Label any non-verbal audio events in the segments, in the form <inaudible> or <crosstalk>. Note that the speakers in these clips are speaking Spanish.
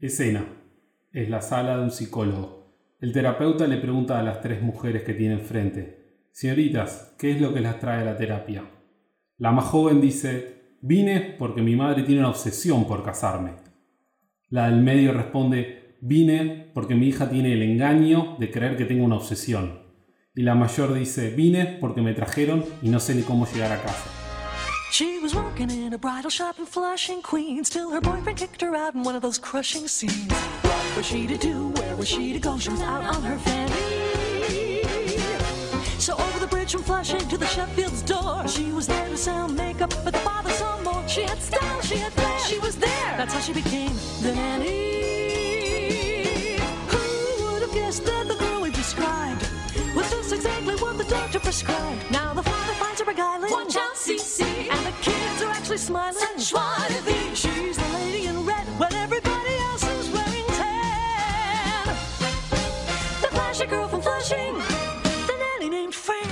Escena. Es la sala de un psicólogo. El terapeuta le pregunta a las tres mujeres que tiene enfrente, Señoritas, ¿qué es lo que las trae a la terapia? La más joven dice, vine porque mi madre tiene una obsesión por casarme. La del medio responde, vine porque mi hija tiene el engaño de creer que tengo una obsesión. Y la mayor dice, vine porque me trajeron y no sé ni cómo llegar a casa. She was working in a bridal shop in Flushing, Queens, till her boyfriend kicked her out in one of those crushing scenes. What was she to do? Where was she to go? She was out on her fanny. So over the bridge from Flushing to the Sheffield's door, she was there to sell makeup, but the father saw more. She had style, she had flair, she was there. That's how she became the nanny. Who would have guessed that the girl we described was just exactly what the doctor prescribed? Now the father finds her beguiling. Watch out, CC. Smiling. Such wannabe. She's the lady in red when everybody else is wearing tan. The flashy girl from Flushing. The nanny named Fran.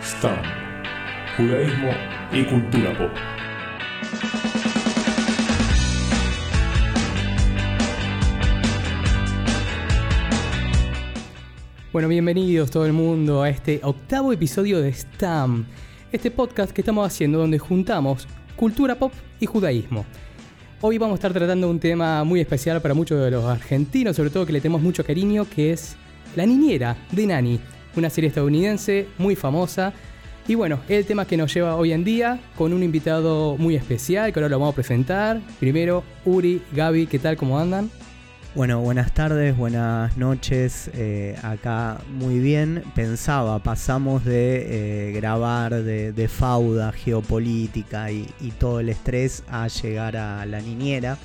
STAM, judaísmo y cultura pop. Bueno, bienvenidos todo el mundo a este octavo episodio de STAM, este podcast que estamos haciendo donde juntamos cultura pop y judaísmo. Hoy vamos a estar tratando un tema muy especial para muchos de los argentinos, sobre todo que le tenemos mucho cariño, que es La Niñera de Nani, una serie estadounidense muy famosa. Y bueno, el tema que nos lleva hoy en día con un invitado muy especial que ahora lo vamos a presentar. Primero, Uri, Gaby, ¿qué tal? ¿Cómo andan? Bueno, buenas tardes, buenas noches. eh, acá muy bien. Pensaba, pasamos de eh, grabar de, de fauda geopolítica y, todo el estrés a llegar a la niñera.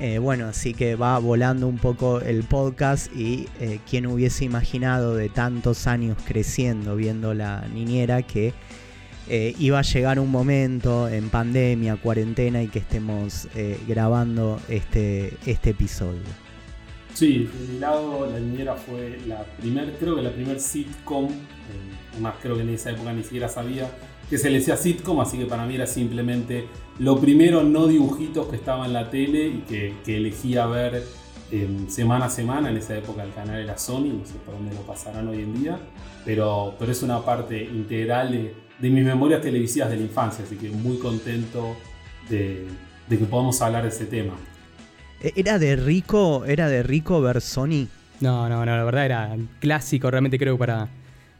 Eh, bueno, así que va volando un poco el podcast y quién hubiese imaginado de tantos años creciendo viendo la niñera que iba a llegar un momento en pandemia, cuarentena y que estemos grabando este, este episodio. Sí, de mi lado La Niñera fue la primer, creo que la primer sitcom, eh, además creo que en esa época ni siquiera sabía que se le decía sitcom, así que para mí era simplemente lo primero no dibujitos que estaba en la tele y que, elegía ver eh, semana a semana, en esa época el canal era Sony, no sé por dónde lo pasarán hoy en día, pero, pero es una parte integral de, de mis memorias televisivas de la infancia, así que muy contento de, de que podamos hablar de ese tema. E- ¿Era de rico, era de rico ver Sony? No, no, no, la verdad era clásico realmente creo para,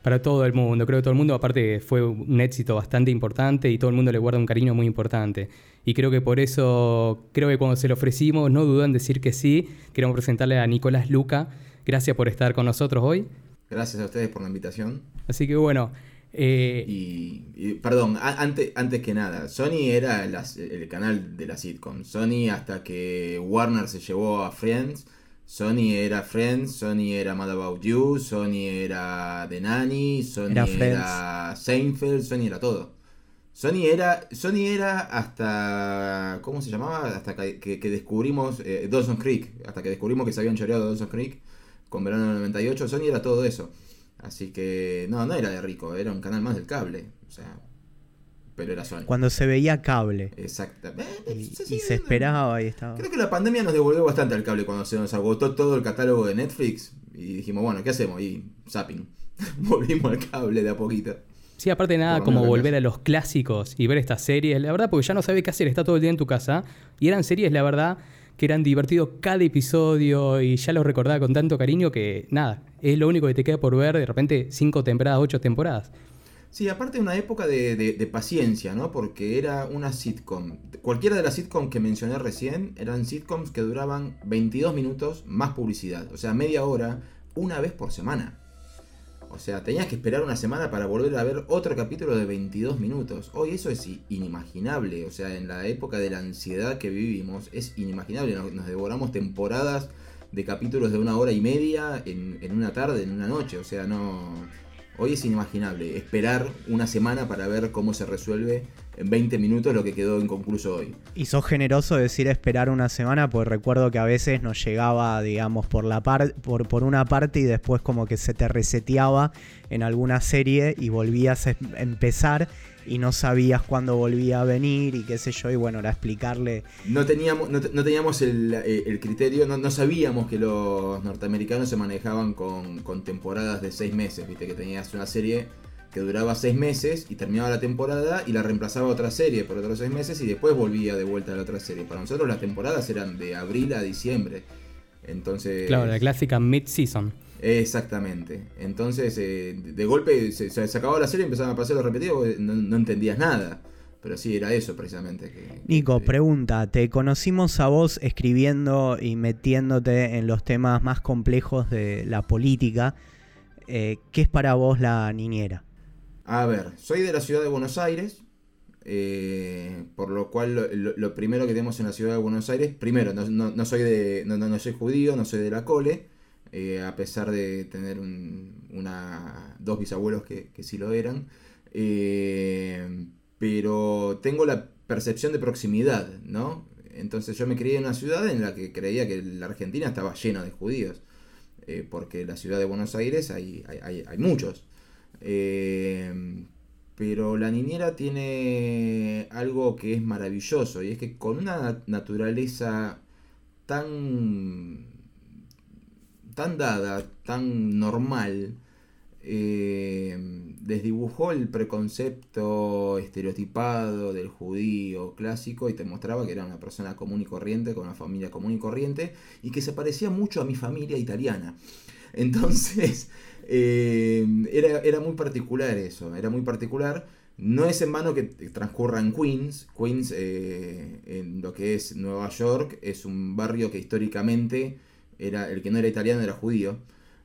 para todo el mundo. Creo que todo el mundo aparte fue un éxito bastante importante y todo el mundo le guarda un cariño muy importante. Y creo que por eso, creo que cuando se lo ofrecimos, no dudó en decir que sí. Queremos presentarle a Nicolás Luca. Gracias por estar con nosotros hoy. Gracias a ustedes por la invitación. Así que bueno, eh, Y, y, perdón, a- antes, antes que nada, Sony era las- el canal de la sitcom. Sony hasta que Warner se llevó a Friends, Sony era Friends, Sony era Mad About You, Sony era The Nanny, Sony Era era, Seinfeld, Sony era todo. Sony era, Sony era hasta, ¿cómo se llamaba? Hasta que, que- que descubrimos eh, Dawson Creek, hasta que descubrimos que se habían choreado Dawson Creek con verano del 98, Sony era todo eso. Así que no, no era de rico, era un canal más del cable. O sea, pero era Sony. Cuando se veía cable. Exactamente. Y, Se y se esperaba y estaba. Creo que la pandemia nos devolvió bastante al cable cuando se nos agotó todo el catálogo de Netflix. Y dijimos, bueno, ¿qué hacemos? Y zapping. <laughs> Volvimos al cable de a poquito. sí, aparte de nada, como volver a los clásicos y ver estas series, la verdad, porque ya no sabes qué hacer, está todo el día en tu casa. Y eran series, la verdad, que eran divertidos cada episodio y ya los recordaba con tanto cariño que nada, es lo único que te queda por ver, de repente cinco temporadas, ocho temporadas. Sí, aparte una época de, de- de paciencia, ¿no? Porque era una sitcom. Cualquiera de las sitcoms que mencioné recién eran sitcoms que duraban 22 minutos más publicidad. O sea, media hora, una vez por semana. O sea, tenías que esperar una semana para volver a ver otro capítulo de 22 minutos. Hoy eso es inimaginable. O sea, en la época de la ansiedad que vivimos, es inimaginable. Nos, nos devoramos temporadas de capítulos de una hora y media en, en una tarde, en una noche. O sea, no... Hoy es inimaginable esperar una semana para ver cómo se resuelve en 20 minutos lo que quedó inconcluso hoy. Y sos generoso decir esperar una semana, pues recuerdo que a veces nos llegaba, digamos, por la par por, por una parte y después como que se te reseteaba en alguna serie y volvías a em- empezar. y no sabías cuándo volvía a venir y qué sé yo, y bueno, era explicarle. No teníamos, no, no teníamos el, eh, el criterio, no, no sabíamos que los norteamericanos se manejaban con, con temporadas de seis meses, viste que tenías una serie que duraba seis meses y terminaba la temporada y la reemplazaba otra serie por otros seis meses y después volvía de vuelta a la otra serie. Para nosotros las temporadas eran de abril a diciembre. Entonces. Claro, la clásica mid-season. Exactamente. Entonces, eh, de golpe se, se acababa la serie y empezaban a pasar los repetidos porque no, no entendías nada. Pero sí, era eso precisamente. Que, Nico, que- pregunta, te conocimos a vos escribiendo y metiéndote en los temas más complejos de la política. Eh, ¿Qué es para vos la niñera? A ver, soy de la ciudad de Buenos Aires. eh, por lo cual lo, lo- primero que tenemos en la ciudad de Buenos Aires, primero, no, soy de. No, no- soy judío, no soy de la cole. eh, a pesar de tener un- una, dos bisabuelos que, que sí lo eran. eh, pero tengo la percepción de proximidad, ¿no? Entonces yo me crié en una ciudad en la que creía que la Argentina estaba llena de judíos. eh, porque en la ciudad de Buenos Aires hay, hay, hay- hay muchos. Eh, pero la niñera tiene algo que es maravilloso y es que con una nat- naturaleza tan tan dada, tan normal, eh, desdibujó el preconcepto estereotipado del judío clásico y te mostraba que era una persona común y corriente, con una familia común y corriente, y que se parecía mucho a mi familia italiana. <laughs> Entonces, eh, era, era muy particular eso, era muy particular. No es en vano que transcurra en Queens. Queens, eh, en lo que es Nueva York, es un barrio que históricamente era el que no era italiano era judío.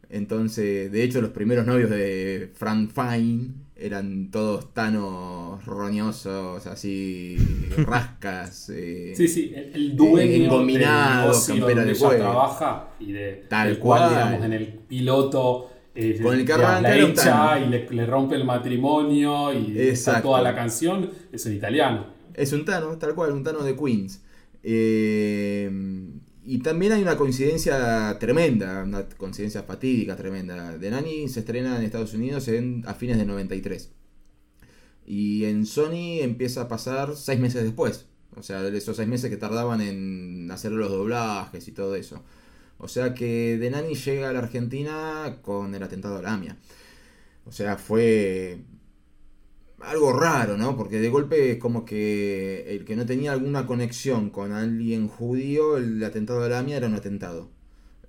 Entonces, de hecho, los primeros novios de Frank Fine eran todos tanos roñosos, así, <laughs> rascas. eh, Sí, sí, el, el dueño Engominado, del negocio campera donde de ella cuero. trabaja y de Tal del cual, cual. digamos, en el piloto eh, Con el que arranca la echa y le, le rompe el matrimonio y está toda la canción, es en italiano. Es un Tano, tal cual, un Tano de Queens. Eh, y también hay una coincidencia tremenda, una coincidencia fatídica tremenda. The Nanny se estrena en Estados Unidos en, a fines de 93. Y en Sony empieza a pasar seis meses después. O sea, esos seis meses que tardaban en hacer los doblajes y todo eso. O sea que The Nanny llega a la Argentina con el atentado a la AMIA. O sea, fue algo raro, ¿no? Porque de golpe es como que el que no tenía alguna conexión con alguien judío, el atentado de la AMIA era un atentado.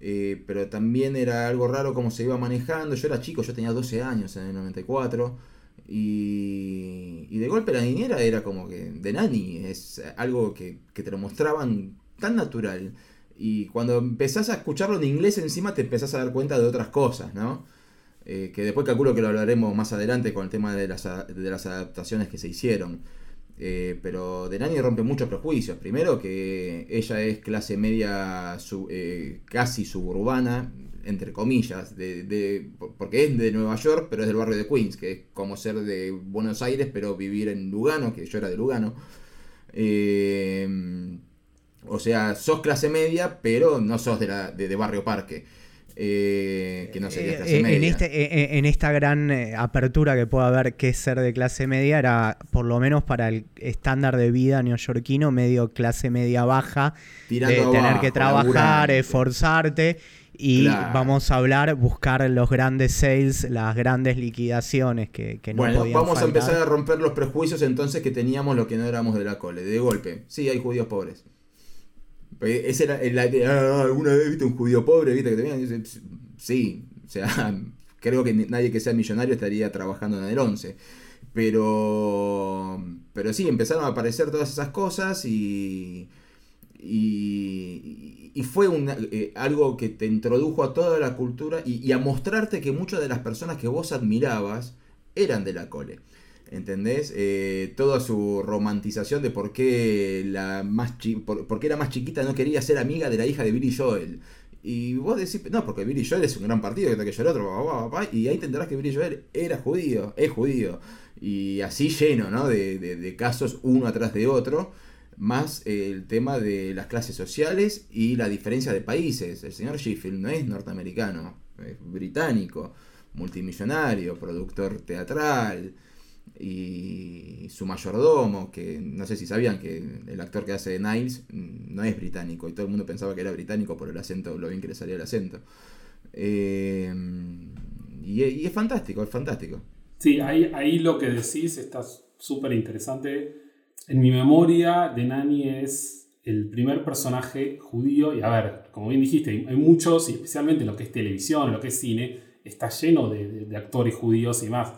Eh, pero también era algo raro cómo se iba manejando. Yo era chico, yo tenía 12 años en el 94. Y, y de golpe la niñera era como que de nani, es algo que, que te lo mostraban tan natural. Y cuando empezás a escucharlo en inglés encima te empezás a dar cuenta de otras cosas, ¿no? Eh, que después calculo que lo hablaremos más adelante con el tema de las, de las adaptaciones que se hicieron. Eh, pero de Nani rompe muchos prejuicios. Primero que ella es clase media eh, casi suburbana, entre comillas, de, de- porque es de Nueva York, pero es del barrio de Queens, que es como ser de Buenos Aires, pero vivir en Lugano, que yo era de Lugano. Eh, o sea, sos clase media, pero no sos de, la, de, de Barrio Parque. Eh, que no sería clase Eh, media. en, este, eh, en esta gran eh, apertura que puede haber que es ser de clase media, era por lo menos para el estándar de vida neoyorquino, medio clase media baja, Tirando de tener abajo, que trabajar, esforzarte. Y Claro. vamos a hablar, buscar los grandes sales, las grandes liquidaciones que, que no bueno, podían vamos a empezar a romper los prejuicios entonces que teníamos los que no éramos de la cole. De golpe, sí, hay judíos pobres. Pe- Ese era el, el- ah, ¿Alguna vez viste un judío pobre? ¿Viste que te dice, "Ps, Sí, o sea, <laughs> creo que nadie que sea millonario estaría trabajando en el 11. Pero, pero sí, empezaron a aparecer todas esas cosas y, y, fue una- eh, algo que te introdujo a toda la cultura y a mostrarte que muchas de las personas que vos admirabas eran de la cole. ¿Entendés? Eh, toda su romantización de por qué, la más chi- por, qué la más chiquita no quería ser amiga de la hija de Billy Joel. Y vos decís, no, porque Billy Joel es un gran partido, que aquello el otro, pa, pa, pa, pa, y ahí te enterás que Billy Joel era judío, es judío. Y así lleno, ¿no? De, de- de casos uno atrás de otro, más el tema de las clases sociales y la diferencia de países. El señor Sheffield no es norteamericano, es británico, multimillonario, productor teatral. Y su mayordomo, que no sé si sabían que el actor que hace de Niles mm, no es británico y todo el mundo pensaba que era británico por el acento, lo bien que le salía el acento. Eh, y, es fantástico, es fantástico. Sí, ahí, ahí lo que decís está súper interesante. En mi memoria, de Nani es el primer personaje judío. Y a ver, como bien dijiste, hay, muchos, y especialmente lo que es televisión, lo que es cine, está lleno de- de actores judíos y más.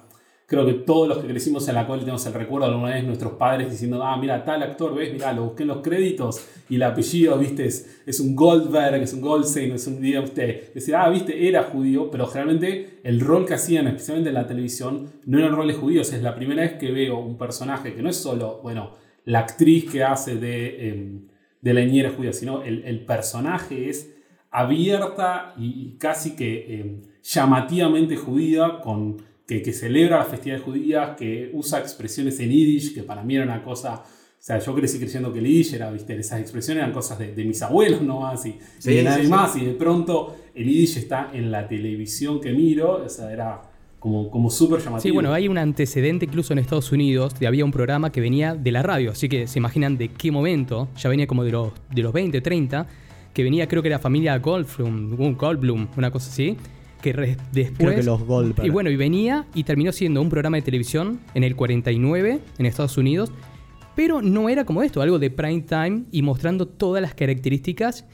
Creo que todos los que crecimos en la cual tenemos el recuerdo alguna vez nuestros padres diciendo, ah, mira, tal actor, ves, mira, lo busqué en los créditos y el apellido, viste, es, un Goldberg, es un Goldstein, es un día usted. Decir, ah, viste, era judío, pero generalmente el rol que hacían, especialmente en la televisión, no eran roles judíos. Es la primera vez que veo un personaje que no es solo, bueno, la actriz que hace de, em, de la niñera judía, sino el, el personaje es abierta y, y casi que em, llamativamente judía, con, que, que celebra las festividades judías, que usa expresiones en yiddish, que para mí era una cosa... O sea, yo crecí creciendo que el yiddish era, viste, esas expresiones eran cosas de, de mis abuelos nomás y, Sí, y de sí, nadie sí. más. Y de pronto el yiddish está en la televisión que miro, o sea, era como, como súper llamativo. Sí, bueno, hay un antecedente incluso en Estados Unidos de había un programa que venía de la radio, así que se imaginan de qué momento, ya venía como de los, de los 20, 30, que venía creo que era familia Goldblum, Goldblum, una cosa así, que después... Creo que los Goldberg. Y bueno, y venía y terminó siendo un programa de televisión en el 49 en Estados Unidos, pero no era como esto, algo de prime time y mostrando todas las características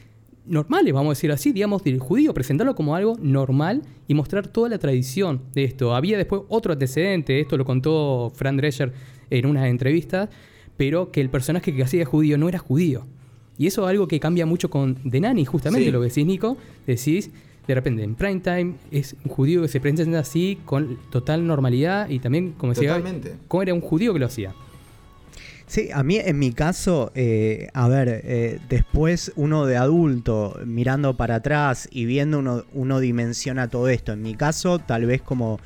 normales, vamos a decir así, digamos, del judío, presentarlo como algo normal y mostrar toda la tradición de esto. Había después otro antecedente, esto lo contó Fran Drescher en unas entrevistas, pero que el personaje que hacía de judío no era judío. Y eso es algo que cambia mucho con The Nanny, justamente Sí. lo que decís, Nico. Decís, de repente, en prime time es un judío que se presenta así con total normalidad y también, como decía, Totalmente. cómo era un judío que lo hacía. Sí, a mí en mi caso, eh, a ver, eh, después uno de adulto mirando para atrás y viendo uno, uno dimensiona todo esto. En mi caso, tal vez como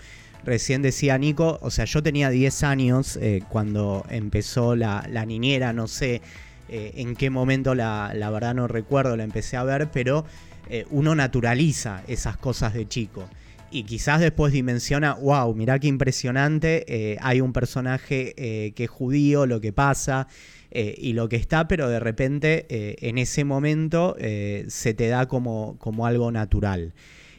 recién decía Nico, o sea, yo tenía 10 años eh, cuando empezó la, la niñera, no sé eh, en qué momento la, la verdad no recuerdo, la empecé a ver, pero eh, uno naturaliza esas cosas de chico. Y quizás después dimensiona, wow, mirá qué impresionante, eh, hay un personaje eh, que es judío, lo que pasa y lo que está, pero de repente en ese momento se te da como, como algo natural.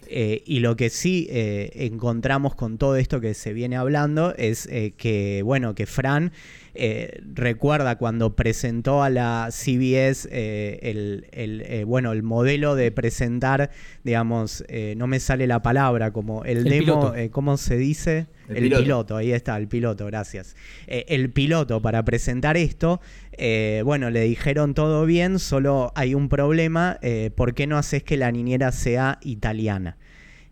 Y lo que sí encontramos con todo esto que se viene hablando es que, bueno, que Fran eh, recuerda cuando presentó a la CBS eh, el, el, eh, bueno, el modelo de presentar, digamos, eh, no me sale la palabra, como el, El demo, eh, ¿cómo se dice? El El, piloto. piloto. ahí está, el piloto, gracias. Eh, el piloto para presentar esto, eh, bueno, le dijeron todo bien, solo hay un problema, eh, ¿por qué no haces que la niñera sea italiana?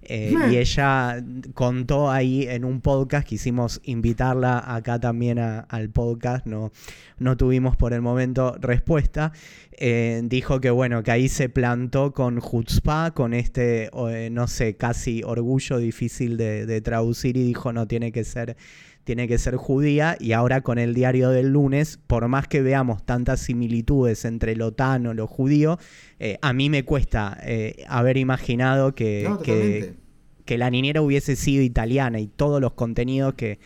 Eh, y ella contó ahí en un podcast, quisimos invitarla acá también a- al podcast, no, no tuvimos por el momento respuesta. Eh, dijo que bueno, que ahí se plantó con Jutzpah, con este, eh, no sé, casi orgullo difícil de, de traducir y dijo no, tiene que ser tiene que ser judía y ahora con el diario del lunes, por más que veamos tantas similitudes entre lo tano, lo judío, eh, a mí me cuesta eh, haber imaginado que, No, que, totalmente. que la niñera hubiese sido italiana y todos los contenidos que,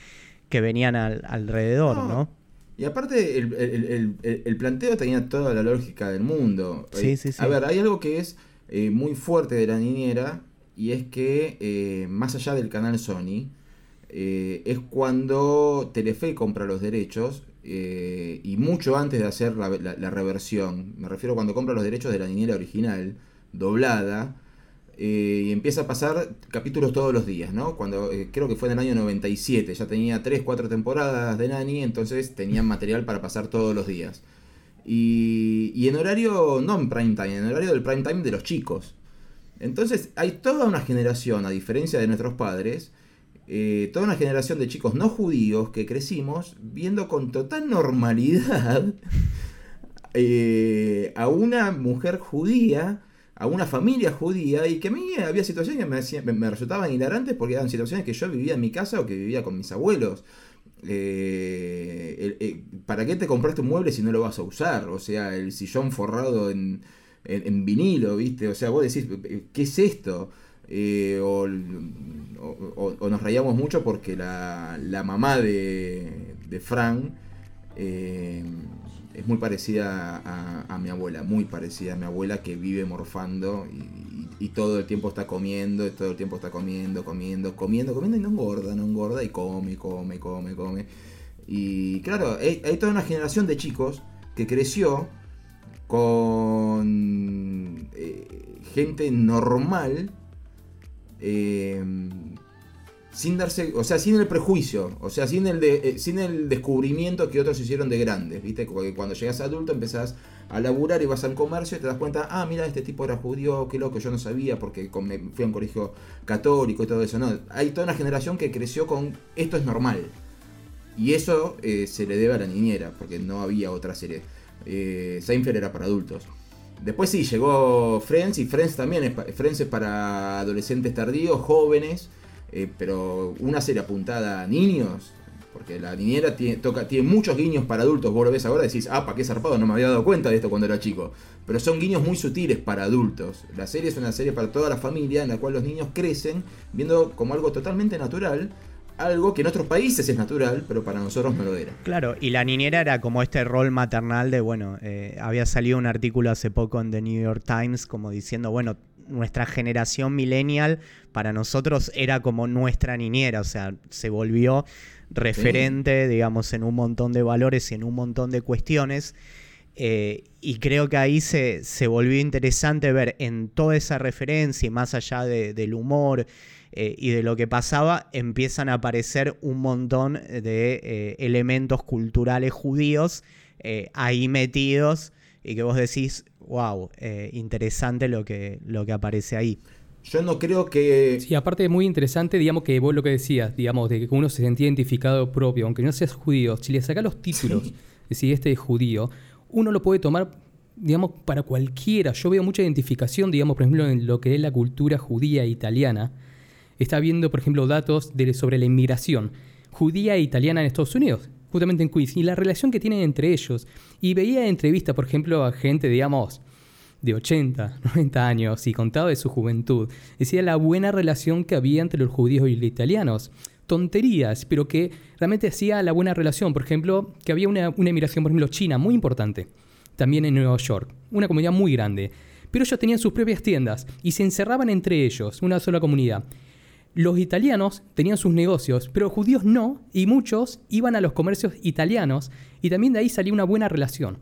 que venían al- alrededor, No. ¿no? Y aparte, el, el- el- el- el planteo tenía toda la lógica del mundo. Sí, Eh, sí, sí. A ver, hay algo que es eh, muy fuerte de la niñera, y es que, más allá del canal Sony, eh, es cuando Telefe compra los derechos, eh, y mucho antes de hacer la, reversión, me refiero cuando compra los derechos de la niñera original, doblada, eh, y empieza a pasar capítulos todos los días, ¿no? Cuando creo que fue en el año 97, ya tenía 3, 4 temporadas de Nani, entonces tenían material para pasar todos los días. Y, y en horario, no en prime time, en horario del prime time de los chicos. Entonces hay toda una generación, a diferencia de nuestros padres, eh, toda una generación de chicos no judíos que crecimos viendo con total normalidad <laughs> eh, a una mujer judía, a una familia judía, y que a mí había situaciones que me, resultaban hilarantes porque eran situaciones que yo vivía en mi casa o que vivía con mis abuelos. Eh, eh, ¿Para qué te compraste un mueble si no lo vas a usar? O sea, el sillón forrado en, en- en vinilo, ¿viste? O sea, vos decís, ¿qué es esto? Eh, o, nos reíamos mucho porque la, la mamá de, de Fran eh, es muy parecida a, mi abuela, muy parecida a mi abuela que vive morfando y, todo el tiempo está comiendo, y todo el tiempo está comiendo, comiendo, comiendo, comiendo y no engorda, no engorda y come, come, come, come. Y claro, hay, hay toda una generación de chicos que creció con eh, gente normal eh, sin darse, o sea, sin el prejuicio, o sea, sin el, eh, sin el descubrimiento que otros hicieron de grandes, ¿viste? Porque cuando llegas adulto empezás a laburar y vas al comercio y te das cuenta, ah, mira, este tipo era judío, qué loco, yo no sabía porque me fui a un colegio católico y todo eso, no, hay toda una generación que creció con esto es normal. Y eso eh, se le debe a la niñera, porque no había otra serie. Eh, Seinfeld era para adultos. Después sí, llegó Friends y Friends también es, Friends es para adolescentes tardíos, jóvenes, eh, pero una serie apuntada a niños, porque la niñera tiene, toca, tiene muchos guiños para adultos, vos lo ves ahora y decís, ah, pa' qué zarpado, no me había dado cuenta de esto cuando era chico. Pero son guiños muy sutiles para adultos. La serie es una serie para toda la familia en la cual los niños crecen viendo como algo totalmente natural, algo que en otros países es natural, pero para nosotros no lo era. Claro, y la niñera era como este rol maternal de, bueno, eh, había salido un artículo hace poco en The New York Times como diciendo, bueno, nuestra generación millennial para nosotros era como nuestra niñera, o sea, se volvió referente, digamos, en un montón de valores y en un montón de cuestiones. Eh, y creo que ahí se, se volvió interesante ver en toda esa referencia y más allá de- del humor eh, y de lo que pasaba, empiezan a aparecer un montón de eh, elementos culturales judíos eh, ahí metidos y que vos decís, wow, interesante lo que, lo que aparece ahí. Yo no creo que... Sí, aparte es muy interesante, digamos que vos lo que decías, digamos, de que uno se sentía identificado propio, aunque no seas judío, si le sacás los títulos, si <laughs> este es judío, uno lo puede tomar, digamos, para cualquiera. Yo veo mucha identificación, digamos, por ejemplo, en lo que es la cultura judía italiana. Está viendo, por ejemplo, datos sobre la inmigración judía e italiana en Estados Unidos, justamente en Queens, y la relación que tienen entre ellos. Y veía entrevistas, por ejemplo, a gente, digamos, de 80, 90 <laughs> años y contaba de su juventud. Decía la buena relación que había entre los judíos y los italianos. Tonterías, pero que realmente hacía la buena relación. Por ejemplo, que había una, una emigración, por ejemplo, china muy importante. También en Nueva York. Una comunidad muy grande. Pero ellos tenían sus propias tiendas y se encerraban entre ellos, una sola comunidad. Los italianos tenían sus negocios, pero los judíos no, y muchos iban a los comercios italianos, y también de ahí salía una buena relación.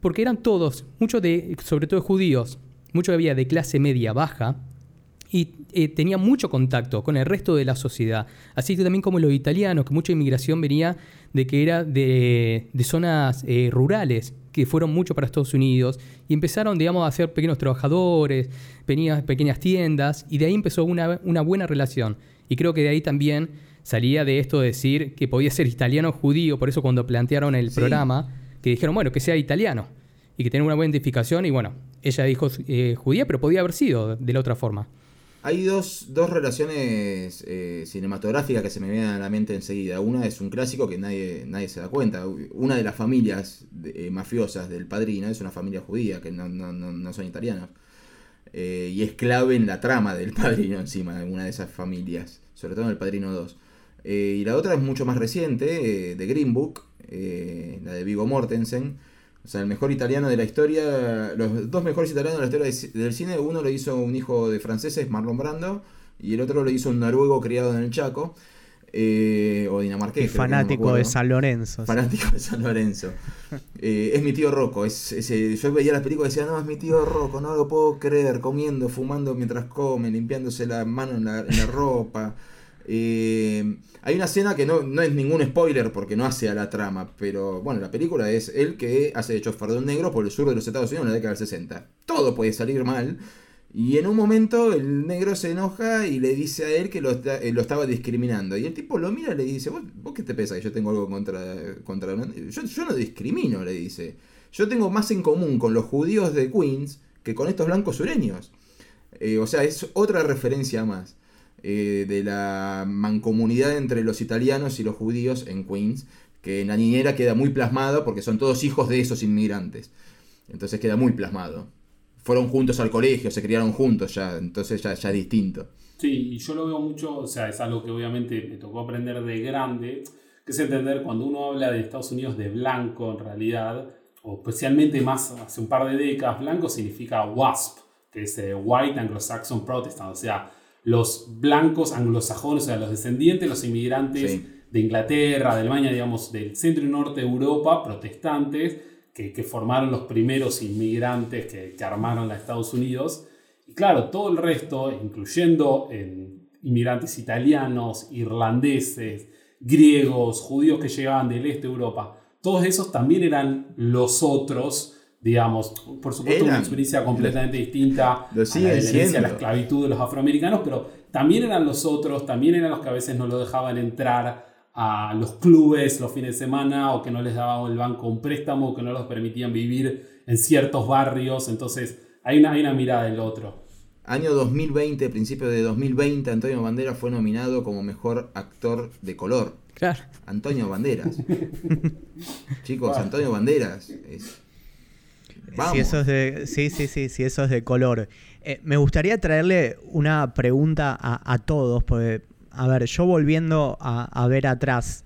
Porque eran todos, muchos de, sobre todo judíos, muchos había de clase media baja, y eh, tenían mucho contacto con el resto de la sociedad. Así que también como los italianos, que mucha inmigración venía de que era de, de zonas eh, rurales, que fueron mucho para Estados Unidos, y empezaron, digamos, a ser pequeños trabajadores, pequeñas, pequeñas tiendas, y de ahí empezó una, una buena relación. Y creo que de ahí también salía de esto de decir que podía ser italiano o judío, por eso cuando plantearon el Sí. programa, que dijeron, bueno, que sea italiano, y que tenga una buena identificación, y bueno, ella dijo eh, judía, pero podía haber sido de la otra forma. Hay dos, dos relaciones eh, cinematográficas que se me vienen a la mente enseguida. Una es un clásico que nadie, nadie se da cuenta. Una de las familias eh, mafiosas del padrino es una familia judía, que no, no- no- no son italianos. Eh, y es clave en la trama del padrino encima, de una de esas familias, sobre todo en el padrino 2. Eh, y la otra es mucho más reciente, eh, de Green Book, la de Vigo Mortensen. O sea, el mejor italiano de la historia, los dos mejores italianos de la historia de del cine, uno lo hizo un hijo de franceses, Marlon Brando, y el otro lo hizo un noruego criado en el Chaco, eh, o dinamarqués. Y no fanático de. San Lorenzo. sí. Fanático de San Lorenzo. Eh, es mi tío Rocco. Es, ese- yo veía las películas y decía, no, es mi tío Rocco, no lo puedo creer, comiendo, fumando mientras come, limpiándose la mano en la, en la ropa. Eh, hay una escena que no, no es ningún spoiler porque no hace a la trama, pero bueno, la película es él que hace de chofer de un negro por el sur de los Estados Unidos en la década del 60. Todo puede salir mal. Y en un momento el negro se enoja y le dice a él que lo, eh, estaba discriminando. Y el tipo lo mira y le dice, ¿vos, qué te pesa que yo tengo algo contra... contra yo, yo no discrimino, le dice. Yo tengo más en común con los judíos de Queens que con estos blancos sureños. Eh, o sea, es otra referencia más eh, de la mancomunidad entre los italianos y los judíos en Queens, que en la niñera queda muy plasmado porque son todos hijos de esos inmigrantes. Entonces queda muy plasmado. fueron juntos al colegio, se criaron juntos ya, entonces ya, ya es distinto. Sí, y yo lo veo mucho, o sea, es algo que obviamente me tocó aprender de grande, que es entender cuando uno habla de Estados Unidos de blanco en realidad, o especialmente más hace un par de décadas, blanco significa WASP, que es eh, White Anglo-Saxon Protestant, o sea, los blancos anglosajones, o sea, los descendientes, los inmigrantes Sí. de Inglaterra, de Alemania, digamos, del centro y norte de Europa, protestantes, que, que formaron los primeros inmigrantes que, que armaron a Estados Unidos. Y claro, todo el resto, incluyendo en inmigrantes italianos, irlandeses, griegos, judíos que llegaban del este de Europa, todos esos también eran los otros, digamos, por supuesto una experiencia completamente distinta Lo a la a la esclavitud de los afroamericanos, pero también eran los otros, también eran los que a veces no lo dejaban entrar a los clubes los fines de semana o que no les daban el banco un préstamo o que no los permitían vivir en ciertos barrios. Entonces hay una, hay una mirada del otro. Año 2020, principio de 2020, Antonio Banderas fue nominado como mejor actor de color. Claro. Antonio Banderas. <laughs> Chicos, Bueno. Antonio Banderas. es- Si eso es de, sí, sí, sí, eso es de color. Eh, me gustaría traerle una pregunta a, a todos, porque, a ver, yo volviendo a, ver atrás,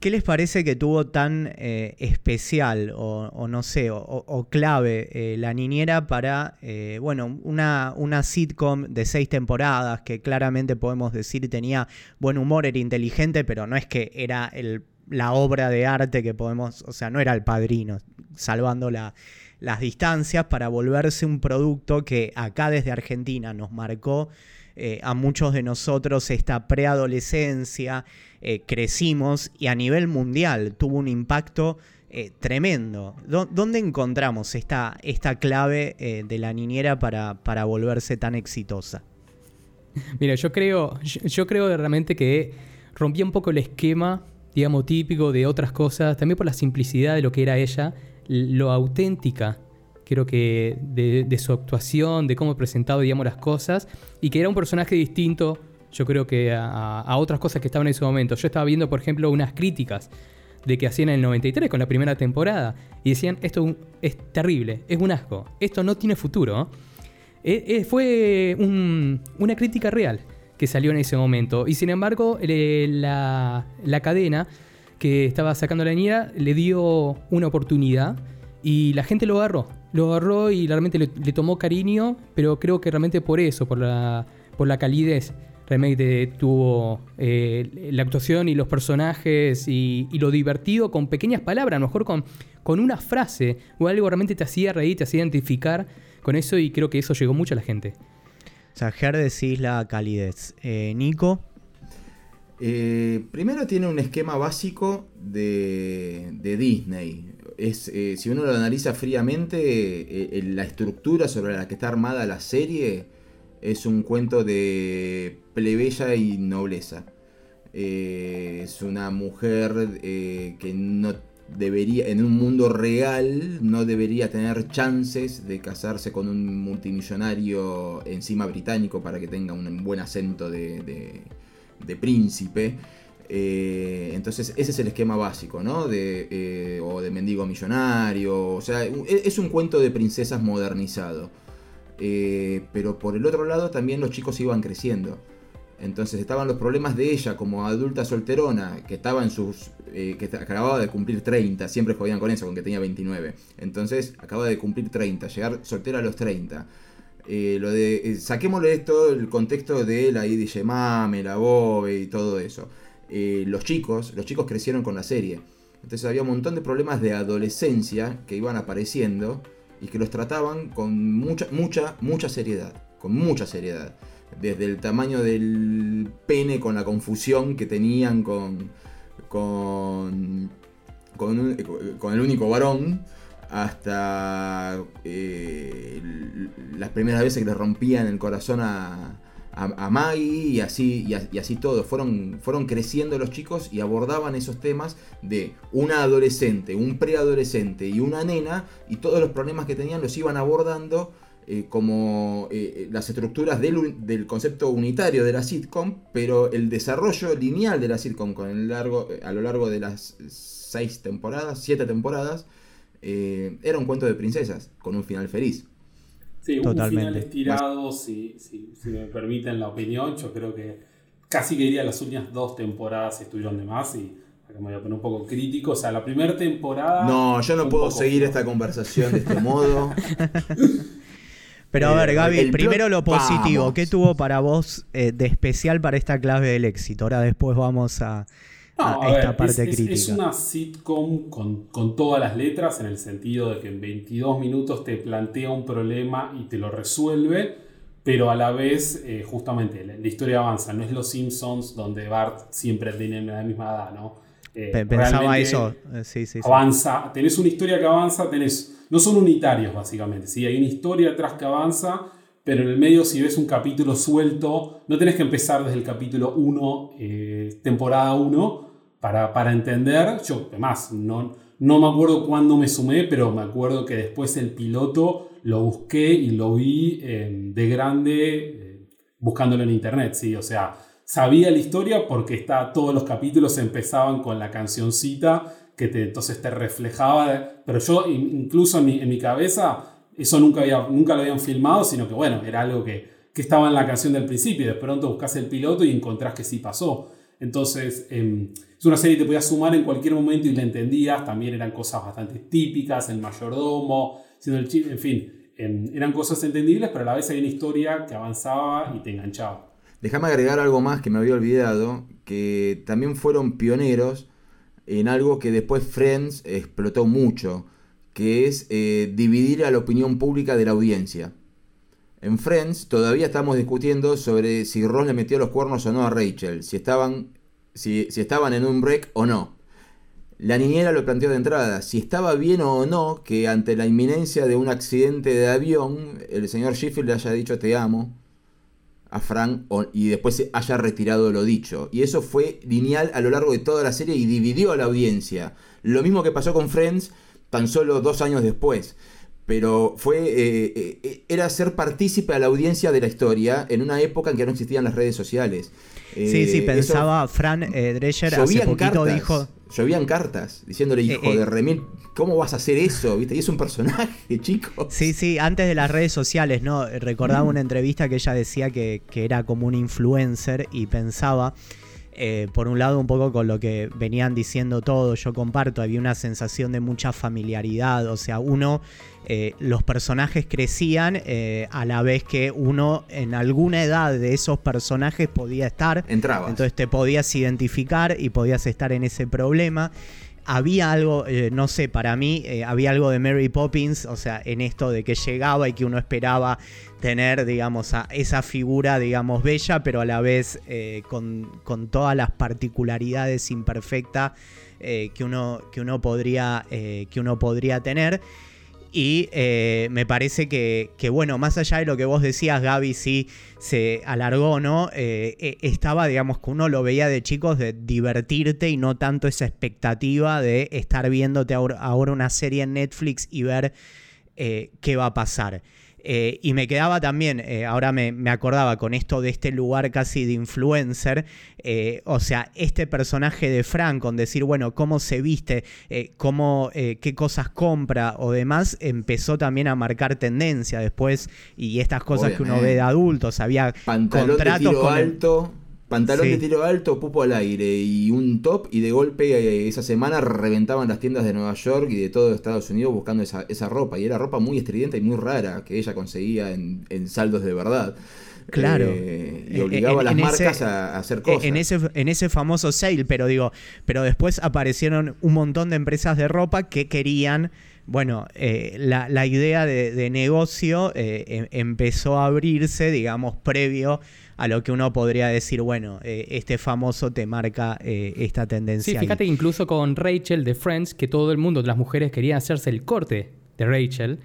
¿qué les parece que tuvo tan eh, especial o, no sé, o, clave eh, la niñera para, bueno, una, una sitcom de seis temporadas que claramente podemos decir tenía buen humor, era inteligente, pero no es que era el- la obra de arte que podemos, o sea, no era el padrino, salvando la- las distancias para volverse un producto que acá desde Argentina nos marcó eh, a muchos de nosotros esta preadolescencia, eh, crecimos y a nivel mundial tuvo un impacto eh, tremendo. ¿Dó- ¿Dónde encontramos esta, esta clave de la niñera para, para volverse tan exitosa? Mira, yo creo, yo, yo creo realmente que rompía un poco el esquema, digamos, típico de otras cosas, también por la simplicidad de lo que era ella, lo auténtica, creo que de, su actuación, de cómo presentaba, digamos, las cosas, y que era un personaje distinto, yo creo que a, otras cosas que estaban en ese momento. Yo estaba viendo, por ejemplo, unas críticas de que hacían en el 93 con la primera temporada, y decían, esto es terrible, es un asco, esto no tiene futuro. Eh, eh, fue un- una crítica real que salió en ese momento. Y sin embargo, la, la cadena que estaba sacando la niñera le dio una oportunidad y la gente lo agarró. Lo agarró y realmente le, tomó cariño, pero creo que realmente por eso, por la, por la calidez, realmente tuvo eh, la actuación y los personajes y, y lo divertido con pequeñas palabras, a lo mejor con, con una frase o algo realmente te hacía reír, te hacía identificar con eso y creo que eso llegó mucho a la gente. O sea, Ger decís la calidez. Eh, Nico, Eh, primero tiene un esquema básico de, de Disney. Es, eh, si uno lo analiza fríamente, eh, eh, la estructura sobre la que está armada la serie es un cuento de plebeya y nobleza. Es una mujer que no debería, en un mundo real, no debería tener chances de casarse con un multimillonario encima británico para que tenga un buen acento de- de príncipe. Eh, entonces ese es el esquema básico, ¿no? De, eh, o de mendigo millonario. O sea, e- es un cuento de princesas modernizado. Eh, pero por el otro lado también los chicos iban creciendo. Entonces estaban los problemas de ella como adulta solterona, que estaba en sus. que acababa de cumplir 30, siempre jodían con eso, con que tenía 29. Entonces acaba de cumplir 30, llegar soltera a los 30. Eh, lo de. eh, saquémosle esto, el contexto de la IDJ Mame, la Bobe y todo eso. Eh, los chicos, los chicos crecieron con la serie. Entonces había un montón de problemas de adolescencia que iban apareciendo y que los trataban con mucha, mucha, mucha seriedad. Con mucha seriedad. Desde el tamaño del pene con la confusión que tenían con. con. con, un- con el único varón. Hasta eh, las primeras veces que le rompían el corazón a, Maggie y así, y, así todo. Fueron, fueron creciendo los chicos y abordaban esos temas de una adolescente, un preadolescente y una nena y todos los problemas que tenían los iban abordando eh, como eh, las estructuras del, del concepto unitario de la sitcom, pero el desarrollo lineal de la sitcom a lo largo de las seis temporadas, siete temporadas, eh, era un cuento de princesas con un final feliz. Sí, un Totalmente. final estirado, si, si, si me permiten la opinión, yo creo que casi que diría las últimas dos temporadas estuvieron de más y acá me voy a poner un poco crítico. O sea, la primera temporada. No, yo no un puedo seguir esta conversación de este modo. <laughs> Pero a Eh, ver, Gaby, el plot- primero lo positivo. Vamos. ¿Qué tuvo para vos eh, de especial para esta clave del éxito? Ahora después vamos a, No, a a esta ver, parte es, es- crítica. es una sitcom con, con todas las letras, en el sentido de que en 22 minutos te plantea un problema y te lo resuelve, pero a la vez, eh, justamente, la, la historia avanza. No es Los Simpsons, donde Bart siempre tiene la misma edad, ¿no? Eh, Pe- Pensaba eso. eh, sí, sí, sí. Avanza, tenés una historia que avanza, tenés. No son unitarios, básicamente. ¿sí? Hay una historia atrás que avanza, pero en el medio, si ves un capítulo suelto, no tenés que empezar desde el capítulo 1, eh, temporada 1, para, para entender. Yo, además, no, no me acuerdo cuándo me sumé, pero me acuerdo que después el piloto lo busqué y lo vi eh, de grande eh, buscándolo en internet, ¿sí? O sea, sabía la historia porque está, todos los capítulos empezaban con la cancioncita que te, entonces te reflejaba, pero yo in- incluso en mi, en mi cabeza eso nunca, había, nunca lo habían filmado, sino que bueno, era algo que, que estaba en la canción del principio de pronto buscas el piloto y encontrás que sí pasó. Entonces, em, es una serie que te podías sumar en cualquier momento y la entendías, también eran cosas bastante típicas, el mayordomo, siendo el chi- en fin, em, eran cosas entendibles, pero a la vez hay una historia que avanzaba y te enganchaba. Déjame agregar algo más que me había olvidado, que también fueron pioneros en algo que después Friends explotó mucho, que es eh, dividir a la opinión pública de la audiencia. En Friends todavía estamos discutiendo sobre si Ross le metió los cuernos o no a Rachel, si estaban, si, si estaban en un break o no. La niñera lo planteó de entrada, si estaba bien o no que ante la inminencia de un accidente de avión el señor Sheffield le haya dicho te amo a Frank y después se haya retirado lo dicho. Y eso fue lineal a lo largo de toda la serie y dividió a la audiencia. Lo mismo que pasó con Friends tan solo dos años después. Pero fue eh, eh, eh, era ser partícipe a la audiencia de la historia en una época en que no existían las redes sociales. Sí, sí, pensaba Fran Drescher hace poquito cartas, dijo. llovían cartas diciéndole, hijo de remil, ¿cómo vas a hacer eso? ¿Viste? Y es un personaje, <laughs> chico. Sí, sí, antes de las redes sociales, ¿no? Recordaba una entrevista que ella decía que, que era como un influencer y pensaba, eh, por un lado, un poco con lo que venían diciendo todos, yo comparto, había una sensación de mucha familiaridad, o sea, uno, eh, los personajes crecían eh, a la vez que uno en alguna edad de esos personajes podía estar. Entrabas. Entonces te podías identificar y podías estar en ese problema. Había algo, eh, no sé, para mí eh, había algo de Mary Poppins, o sea, en esto de que llegaba y que uno esperaba tener, digamos, a esa figura, digamos, bella, pero a la vez eh, con, con todas las particularidades imperfectas que, uno, que, uno podría, que uno podría tener. Y eh, me parece que, que, bueno, más allá de lo que vos decías, Gaby, sí se alargó, ¿no? Eh, eh, estaba, digamos, que uno lo veía de chicos de divertirte y no tanto esa expectativa de estar viéndote ahora una serie en Netflix y ver eh, qué va a pasar. Eh, y me quedaba también, eh, ahora me, me, acordaba con esto de este lugar casi de influencer, eh, o sea, este personaje de Frank, con decir, bueno, cómo se viste, cómo, qué cosas compra o demás, empezó también a marcar tendencia después y estas cosas Obviamente. que uno ve de adultos, había Pantalón contratos de tiro con el- alto, pantalón Sí. de tiro alto, pupo al aire y un top y de golpe eh, esa semana reventaban las tiendas de Nueva York y de todo Estados Unidos buscando esa, esa ropa y era ropa muy estridente y muy rara que ella conseguía en, en saldos de verdad. Claro. Eh, y En- obligaba a las marcas ese- a, hacer cosas. En ese, en ese famoso sale, pero digo, pero después aparecieron un montón de empresas de ropa que querían, bueno, eh, la, la idea de, de negocio eh, em- empezó a abrirse, digamos, previo a lo que uno podría decir, bueno, eh, este famoso te marca eh, esta tendencia. Sí, ahí. fíjate que incluso con Rachel de Friends, que todo el mundo, las mujeres querían hacerse el corte de Rachel.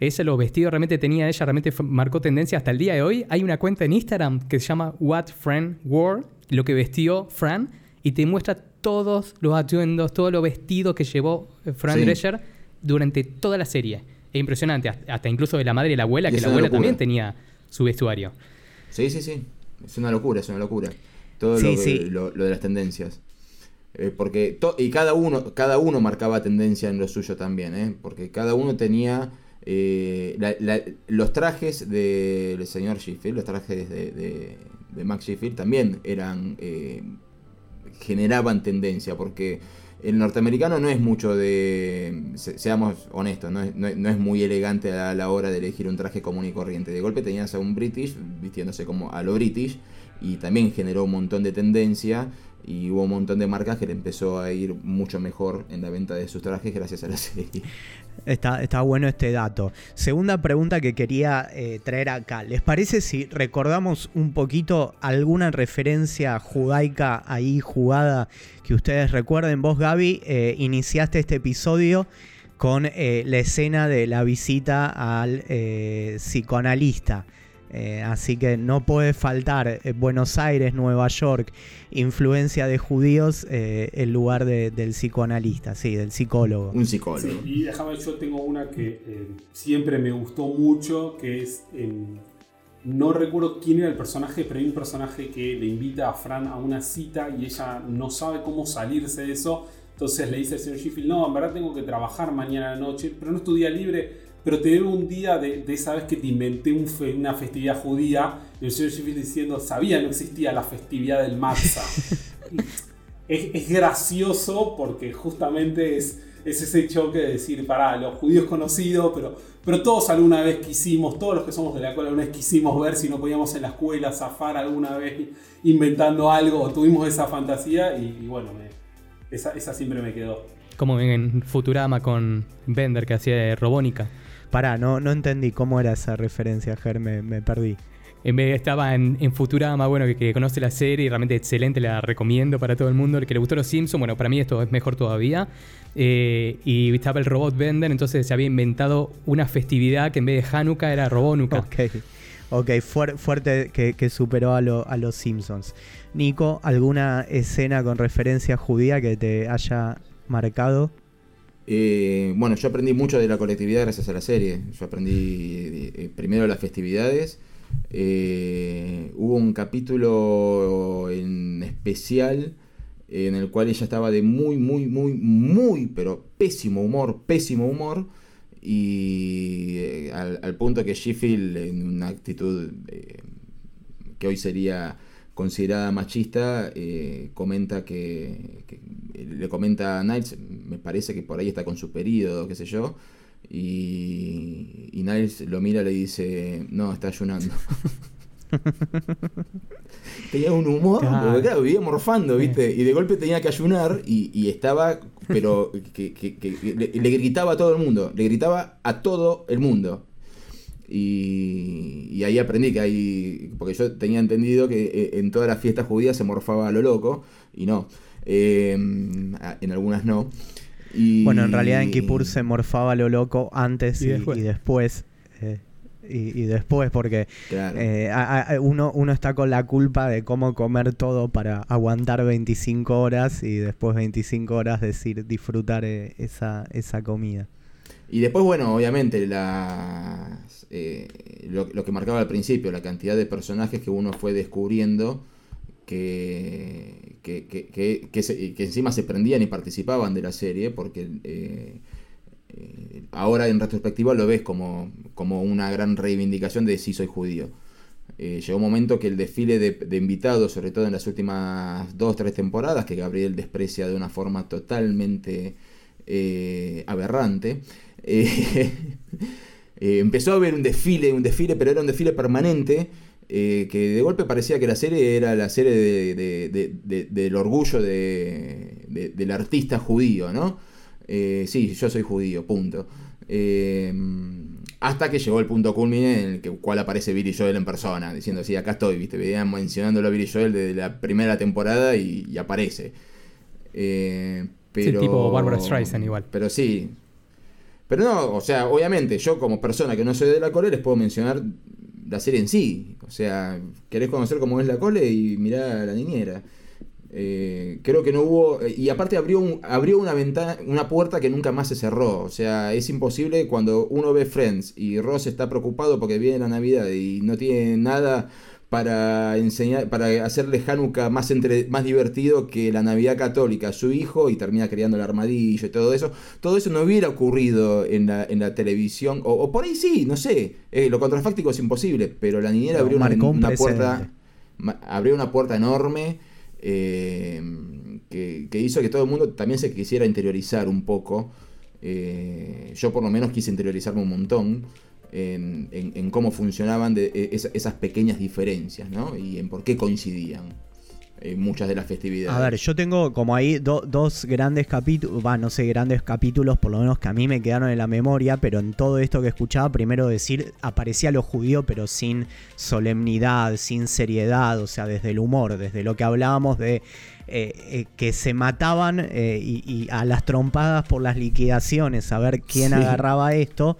Ese los vestidos realmente tenía ella, realmente marcó tendencia hasta el día de hoy. Hay una cuenta en Instagram que se llama What Fran Wore, lo que vestió Fran, y te muestra todos los atuendos, todos los vestidos que llevó eh, Fran Sí. Drescher durante toda la serie. Es impresionante, hasta incluso de la madre y la abuela, Y que la abuela locura. también tenía su vestuario. Sí, sí, sí. Es una locura, es una locura. Todo Sí, lo, sí. lo- lo de las tendencias. Eh, porque to- y cada uno, cada uno marcaba tendencia en lo suyo también, ¿eh? porque cada uno tenía Eh, la- la- los trajes del señor Sheffield, los trajes de, de- de Max Sheffield también eran eh, generaban tendencia porque el norteamericano no es mucho de se- seamos honestos no es, no es- no es muy elegante a la hora de elegir un traje común y corriente de golpe tenías a un british vistiéndose como a lo british y también generó un montón de tendencia y hubo un montón de marcas que le empezó a ir mucho mejor en la venta de sus trajes gracias a la <laughs> serie Está, está bueno este dato. Segunda pregunta que quería eh, traer acá. ¿Les parece si recordamos un poquito alguna referencia judaica ahí jugada que ustedes recuerden? Vos, Gaby, eh, iniciaste este episodio con eh, la escena de la visita al eh, psicoanalista. Eh, así que no puede faltar eh, Buenos Aires, Nueva York, influencia de judíos, eh, el lugar de- del psicoanalista, sí, del psicólogo. un psicólogo Sí, y déjame, yo tengo una que eh, siempre me gustó mucho, que es, en- no recuerdo quién era el personaje, pero hay un personaje que le invita a Fran a una cita y ella no sabe cómo salirse de eso. Entonces le dice al señor Sheffield, no, en verdad tengo que trabajar mañana a la noche, pero no es tu día libre, pero te debo un día de, de esa vez que te inventé un fe- una festividad judía. Y el señor Sheffield diciendo, sabía no existía la festividad del Matzah. <laughs> es, es gracioso porque justamente es, es ese choque de decir, pará, los judíos conocidos, pero, pero todos alguna vez quisimos, todos los que somos de la escuela alguna vez quisimos ver si no podíamos en la escuela zafar alguna vez inventando algo, o tuvimos esa fantasía y, y bueno, me- esa, esa siempre me quedó. Como en Futurama con Bender que hacía de Robónica. Pará, no, no entendí cómo era esa referencia, Ger, me, me perdí. En vez estaba en, en Futurama, bueno, que, que conoce la serie, realmente excelente, la recomiendo para todo el mundo. El que le gustó los Simpsons, bueno, para mí esto es mejor todavía. Eh, y estaba el robot Bender, entonces se había inventado una festividad que en vez de Hanukkah era Robónuca. Ok, ok, fuer- fuerte que, que superó a, lo- a los Simpsons. Nico, ¿alguna escena con referencia judía que te haya marcado? Eh, bueno, yo aprendí mucho de la colectividad gracias a la serie. Yo aprendí eh, primero las festividades. Eh, hubo un capítulo en especial en el cual ella estaba de muy, muy, muy, muy, pero pésimo humor, pésimo humor. Y eh, al, punto que Sheffield, en una actitud eh, que hoy sería considerada machista, comenta que, que- le comenta a Niles, me parece que por ahí está con su periodo, qué sé yo, y, y Niles lo mira y le dice, no, está ayunando. <laughs> tenía un humor, Claro. porque claro, vivía morfando, ¿viste? Y de golpe tenía que ayunar y, y estaba, pero que, que- que le, le gritaba a todo el mundo, le gritaba a todo el mundo. Y, y ahí aprendí que hay, porque yo tenía entendido que eh, en todas las fiestas judías se morfaba a lo loco, y no, Eh, en algunas no. Y- Bueno, en realidad en Kippur se morfaba lo loco antes Y y, después. y después. eh, y, y después, porque Claro. eh, a- a- uno, uno está con la culpa de cómo comer todo para aguantar 25 horas y después 25 horas decir disfrutar eh, esa, esa comida. Y después, bueno, obviamente, las, eh, lo, lo que marcaba al principio, la cantidad de personajes que uno fue descubriendo que, que, que, que- que encima se prendían y participaban de la serie, porque eh, eh, ahora en retrospectiva lo ves como, como una gran reivindicación de sí soy judío. Eh, llegó un momento que el desfile de, invitados, sobre todo en las últimas dos, tres temporadas, que Gabriel desprecia de una forma totalmente aberrante, <laughs> empezó a haber un desfile, un desfile, pero era un desfile permanente, eh, que de golpe parecía que la serie era la serie de- de- de- de- del orgullo de- de- del artista judío, ¿no? Eh, sí, yo soy judío, punto. Eh, hasta que llegó el punto culmine en el que, cual aparece Billy Joel en persona, diciendo, sí, acá estoy, viste, venían mencionándolo a Billy Joel desde la primera temporada y, y aparece. Eh, pero, tipo Barbara Streisand igual. Pero sí. Pero no, o sea, obviamente, yo como persona que no soy de la cole les puedo mencionar la serie en sí. O sea, querés conocer cómo es la cole y mirá a la niñera. Eh, creo que no hubo. Y aparte abrió, un- abrió una ventana, una puerta que nunca más se cerró. O sea, es imposible cuando uno ve Friends y Ross está preocupado porque viene la Navidad y no tiene nada para enseñar, para hacerle Hanukkah más, entre, más divertido que la Navidad católica a su hijo y termina creando el armadillo y todo eso. Todo eso no hubiera ocurrido en la, en la televisión, o, o por ahí sí, no sé. Eh, lo contrafáctico es imposible, pero la niñera abrió una, puerta. Abrió una puerta enorme eh, que, que hizo que todo el mundo también se quisiera interiorizar un poco. Eh, yo por lo menos quise interiorizarme un montón en, cómo funcionaban esa- esas pequeñas diferencias, ¿no? Y en por qué coincidían eh, muchas de las festividades. A ver, yo tengo como ahí do- dos grandes capítulos, va, no sé, grandes capítulos, por lo menos que a mí me quedaron en la memoria, pero en todo esto que escuchaba, primero decir, aparecía lo judío, pero sin solemnidad, sin seriedad, o sea, desde el humor, desde lo que hablábamos de eh, eh, que se mataban eh, y, y a las trompadas por las liquidaciones, a ver quién Sí. agarraba esto.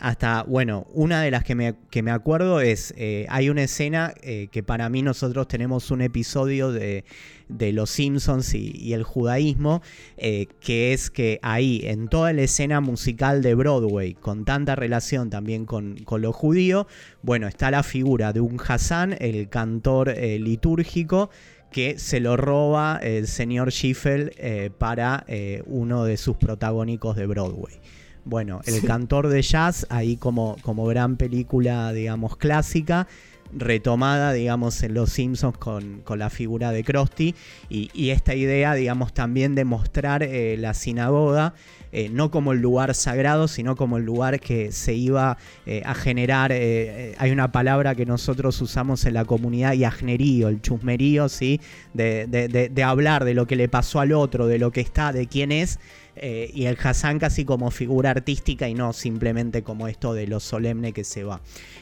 Hasta, bueno, una de las que me, que me acuerdo es, hay una escena que para mí nosotros tenemos un episodio de, de Los Simpsons y, y el judaísmo, que es que ahí, en toda la escena musical de Broadway, con tanta relación también con, con lo judío, bueno, está la figura de un Hassan, el cantor eh, litúrgico, que se lo roba el señor Schiffel eh, para eh, uno de sus protagónicos de Broadway. Bueno, El Sí. cantor de jazz, ahí como, como gran película, digamos, clásica, retomada, digamos, en Los Simpsons con, con la figura de Krusty, y, esta idea, digamos, también de mostrar eh, la sinagoga, eh, no como el lugar sagrado, sino como el lugar que se iba eh, a generar, hay una palabra que nosotros usamos en la comunidad, yajnerío, el chusmerío, ¿sí? De- de hablar de lo que le pasó al otro, de lo que está, de quién es, eh, y el Hassan casi como figura artística y no simplemente como esto de lo solemne que se va.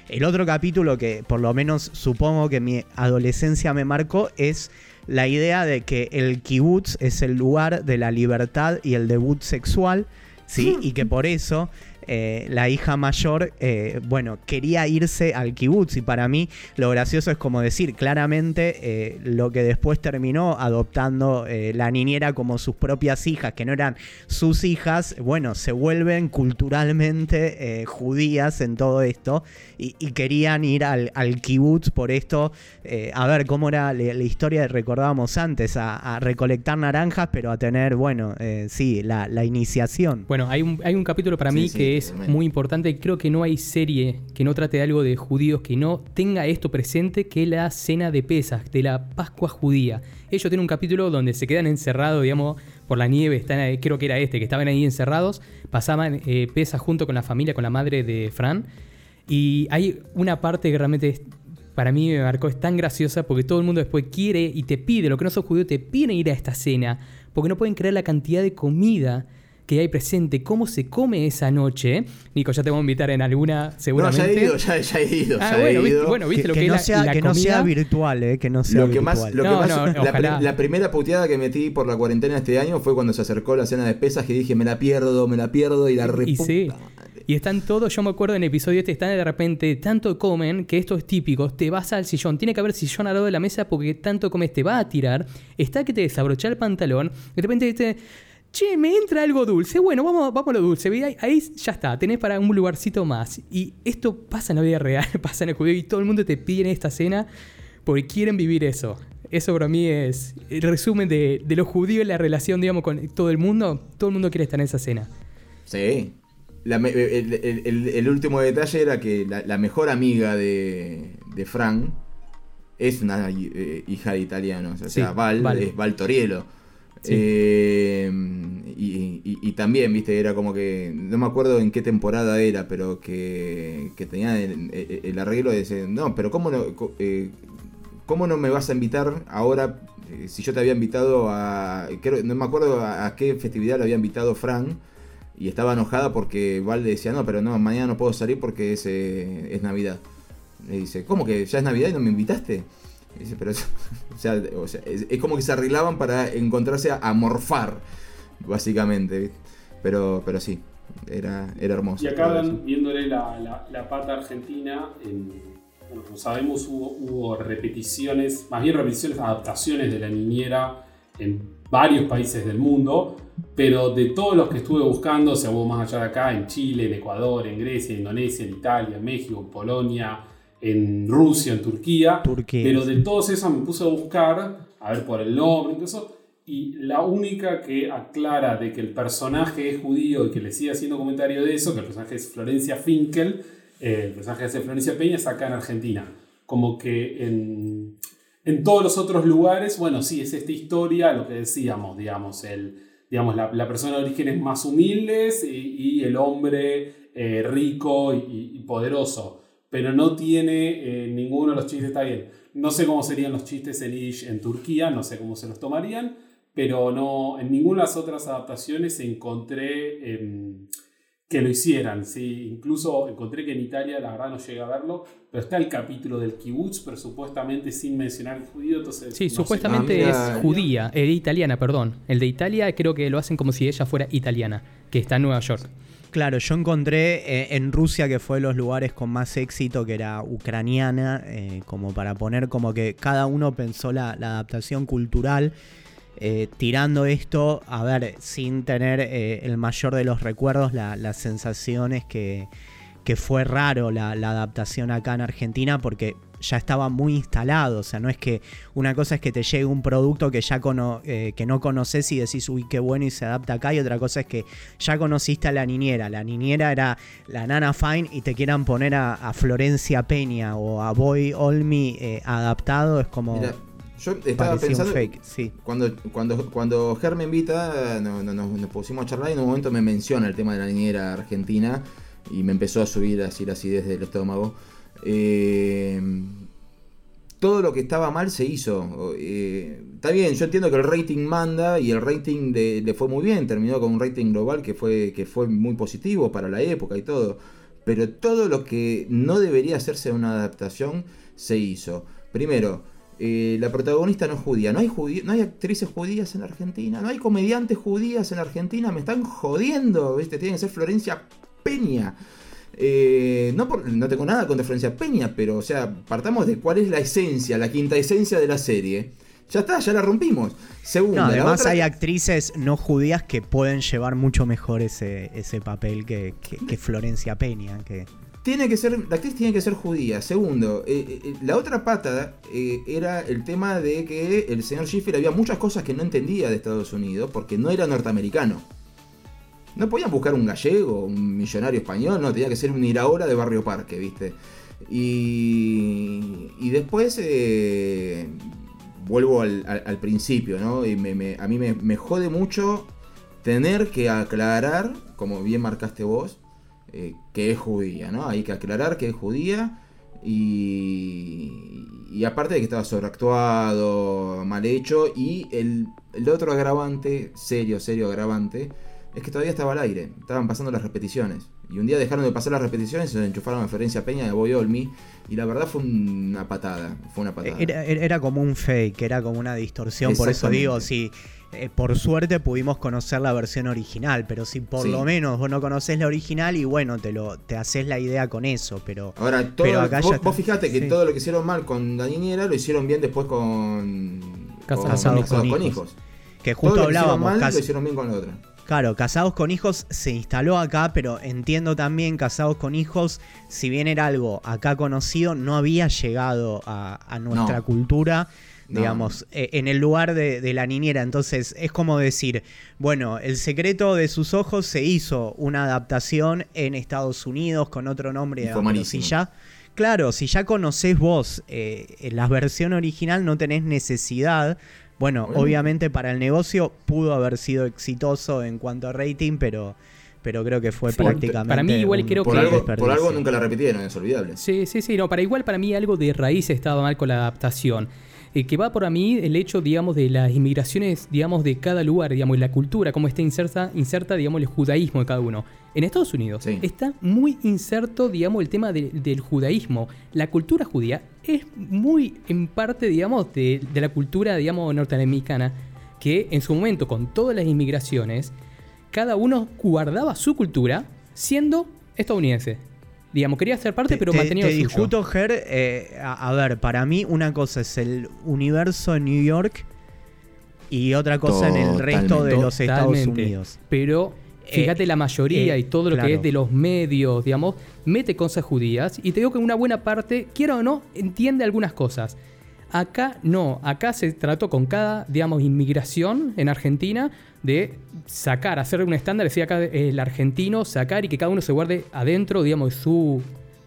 El otro capítulo que por lo menos supongo que mi adolescencia me marcó es la idea de que el kibutz es el lugar de la libertad y el debut sexual, ¿sí? Y que por eso eh, la hija mayor, eh, bueno, quería irse al kibutz. Y para mí lo gracioso es como decir claramente eh, lo que después terminó adoptando eh, la niñera como sus propias hijas, que no eran sus hijas, bueno, se vuelven culturalmente eh, judías en todo esto y, y querían ir al, al kibutz por esto. eh, a ver cómo era la, la historia que recordábamos antes, a, a recolectar naranjas, pero a tener, bueno, eh, sí, la, la iniciación. Bueno, hay un, hay un capítulo para Sí, mí sí, que es muy importante. Creo que no hay serie que no trate de algo de judíos que no tenga esto presente que la cena de Pesas, de la Pascua judía. Ellos tienen un capítulo donde se quedan encerrados, digamos, por la nieve. Están creo que era este, que estaban ahí encerrados. Pasaban eh, Pesas junto con la familia, con la madre de Fran. Y hay una parte que realmente es- para mí me marcó, es tan graciosa porque todo el mundo después quiere y te pide, lo que no sos judío, te piden ir a esta cena porque no pueden creer la cantidad de comida que hay presente, cómo se come esa noche. Nico, ya te voy a invitar en alguna, no, seguramente. ya he ido, ya, ya he ido. Ah, ya bueno, he viste, ido. bueno, viste que, lo que que, no es la, sea, la que no sea comida. virtual, eh, que no sea Lo que más, lo que No, más- no, la, primera puteada que metí por la cuarentena este año fue cuando se acercó la cena de pesas que dije me la pierdo, me la pierdo y la Y reputa sí. madre. Y están todos, yo me acuerdo en el episodio este, están de repente, tanto comen, que esto es típico, te vas al sillón, tiene que haber sillón al lado de la mesa porque tanto comes, te va a tirar, está que te desabrocha el pantalón, de repente dice, che, me entra algo dulce, bueno, vamos, vamos a lo dulce, ahí, ahí ya está, tenés para un lugarcito más. Y esto pasa en la vida real, <laughs> pasa en el judío y todo el mundo te pide en esta cena porque quieren vivir eso. Eso para mí es el resumen de, de los judíos y la relación, digamos, con todo el mundo. Todo el mundo quiere estar en esa cena. Sí. La el, el- el- el último detalle era que la, la mejor amiga de, de Fran es una eh, hija de italianos. O Sí, sea, Val, es Val Torielo. Eh, y, y- también, viste, era como que. No me acuerdo en qué temporada era, pero que, que tenía el, arreglo de decir: No, pero ¿cómo no, eh, ¿cómo no me vas a invitar ahora? eh, si yo te había invitado a. creo- no me acuerdo a, qué festividad lo había invitado Fran. Y estaba enojada porque Val decía, no, pero no, mañana no puedo salir porque es, eh, es Navidad. Le dice, ¿cómo que ya es Navidad y no me invitaste? Pero <laughs> es, como que se arreglaban para encontrarse a, morfar, básicamente. Pero, pero sí, era, era hermoso. Y van viéndole la, la- pata argentina. Como sabemos, hubo, hubo repeticiones, más bien repeticiones, adaptaciones de la niñera en varios países del mundo. Pero de todos los que estuve buscando, o sea, hubo más allá de acá, en Chile, en Ecuador, en Grecia, en Indonesia, en Italia, en México, en Polonia, en Rusia, en Turquía. Turquía, pero de sí. todos esos me puse a buscar, a ver por el nombre y eso. Y la única que aclara de que el personaje es judío y que le sigue haciendo comentario de eso, que el personaje es Florencia Finkel, eh, el personaje de Florencia Peña, es acá en Argentina. Como que en, en todos los otros lugares, bueno, sí, es esta historia, lo que decíamos, digamos, el, digamos la, la persona de orígenes más humildes y, y el hombre eh, rico y, y poderoso. Pero no tiene eh, ninguno de los chistes, está bien. No sé cómo serían los chistes en en Turquía, no sé cómo se los tomarían, pero no, en ninguna de las otras adaptaciones encontré em, que lo hicieran. ¿sí? Incluso encontré que en Italia, la verdad no llegué a verlo, pero está el capítulo del kibutz, pero supuestamente sin mencionar el judío. Entonces, Sí, no sé. supuestamente Ah, mira. es judía, eh, italiana, perdón. El de Italia creo que lo hacen como si ella fuera italiana, que está en Nueva York. Claro, yo encontré eh, en Rusia, que fue los lugares con más éxito, que era ucraniana, eh, como para poner como que cada uno pensó la, adaptación cultural, eh, tirando esto, a ver, sin tener el mayor de los recuerdos, la- las sensaciones que, que fue raro la adaptación acá en Argentina, porque ya estaba muy instalado, o sea, no es que una cosa es que te llegue un producto que ya cono- eh, que no conoces y decís, uy, qué bueno y se adapta acá, y otra cosa es que ya conociste a la niñera, la niñera era la nana Fine y te quieran poner a, a Florencia Peña o a Boy Olmi eh, adaptado, es como Mira, yo estaba parecía pensando. fake, sí. Cuando, cuando, cuando Ger me invita, no- no- no- nos pusimos a charlar y en un momento me menciona el tema de la niñera argentina y me empezó a subir así la acidez del estómago. Eh, todo lo que estaba mal se hizo. Eh, está bien, yo entiendo que el rating manda y el rating le fue muy bien, terminó con un rating global que fue, que fue muy positivo para la época y todo. Pero todo lo que no debería hacerse una adaptación se hizo. Primero, eh, la protagonista no es judía. No hay, no hay actrices judías en Argentina. No hay comediantes judías en Argentina. Me están jodiendo. ¿viste? Tiene que ser Florencia Peña. Eh, no, por- no tengo nada contra Florencia Peña, pero o sea, partamos de cuál es la esencia, la quinta esencia de la serie. Ya está, ya la rompimos. No, la además otra- hay actrices no judías que pueden llevar mucho mejor ese, ese papel que, que- que Florencia Peña. Que... Tiene que ser, la actriz tiene que ser judía. Segundo, eh, eh, la otra pata eh, era el tema de que el señor Schiffer había muchas cosas que no entendía de Estados Unidos porque no era norteamericano. No podían buscar un gallego, un millonario español, no, tenía que ser un Iraola de Barrio Parque, ¿viste? Y, y después eh, vuelvo al, principio, ¿no? Y me- a mí me, me jode mucho tener que aclarar, como bien marcaste vos, eh, que es judía, ¿no? Hay que aclarar que es judía y, y aparte de que estaba sobreactuado, mal hecho y el, el otro agravante, serio, serio agravante, es que todavía estaba al aire, estaban pasando las repeticiones. Y un día dejaron de pasar las repeticiones y se enchufaron a Ferencia Peña de Boy Olmi. Y la verdad fue una patada. Fue una patada. Era, era- como un fake, era como una distorsión. Por eso digo, si eh, por suerte pudimos conocer la versión original, pero si por Sí. lo menos vos no conocés la original y bueno, te lo te haces la idea con eso, pero Ahora, todo, Pero acá ya vos, está. vos fijate que Sí. todo lo que hicieron mal con la niñera lo hicieron bien después con. Con Casados hijos. con hijos. que Todo justo lo que hicieron hablábamos, mal lo hicieron bien con la otra. Claro, Casados con Hijos se instaló acá, pero entiendo también Casados con Hijos, si bien era algo acá conocido, no había llegado a, a nuestra No. cultura, No. digamos, eh, en el lugar de, de la niñera. Entonces es como decir, bueno, El secreto de sus ojos se hizo una adaptación en Estados Unidos con otro nombre. Pero si ya, claro, si ya conocés vos eh, la versión original, no tenés necesidad. Bueno, Bueno. obviamente para el negocio pudo haber sido exitoso en cuanto a rating, pero, pero creo que fue Sí, prácticamente. para mí igual un- creo Por que- algo, por algo nunca la repitieron, es olvidable. Sí, sí, sí, no, para igual para mí algo de raíz estaba mal con la adaptación. Eh, que va por a mí el hecho, digamos, de las inmigraciones, digamos, de cada lugar, digamos, y la cultura, cómo está inserta, inserta, digamos, el judaísmo de cada uno. En Estados Unidos Sí. está muy inserto, digamos, el tema de- del judaísmo. La cultura judía es muy, en parte, digamos, de, de la cultura, digamos, norteamericana, que en su momento, con todas las inmigraciones, cada uno guardaba su cultura siendo estadounidense. Digamos, quería ser parte, Te- pero te, mantenía te suyo. discuto, Ger. eh, a, a ver, para mí una cosa es el universo en New York y otra cosa en el resto de los Estados Totalmente. Unidos. Pero fíjate la mayoría eh, y todo lo claro. que es de los medios, digamos, mete cosas judías y te digo que una buena parte, quiera o no, entiende algunas cosas. Acá no, acá se trató con cada, digamos, inmigración en Argentina de sacar, hacer un estándar, decía acá el argentino, sacar y que cada uno se guarde adentro, digamos, su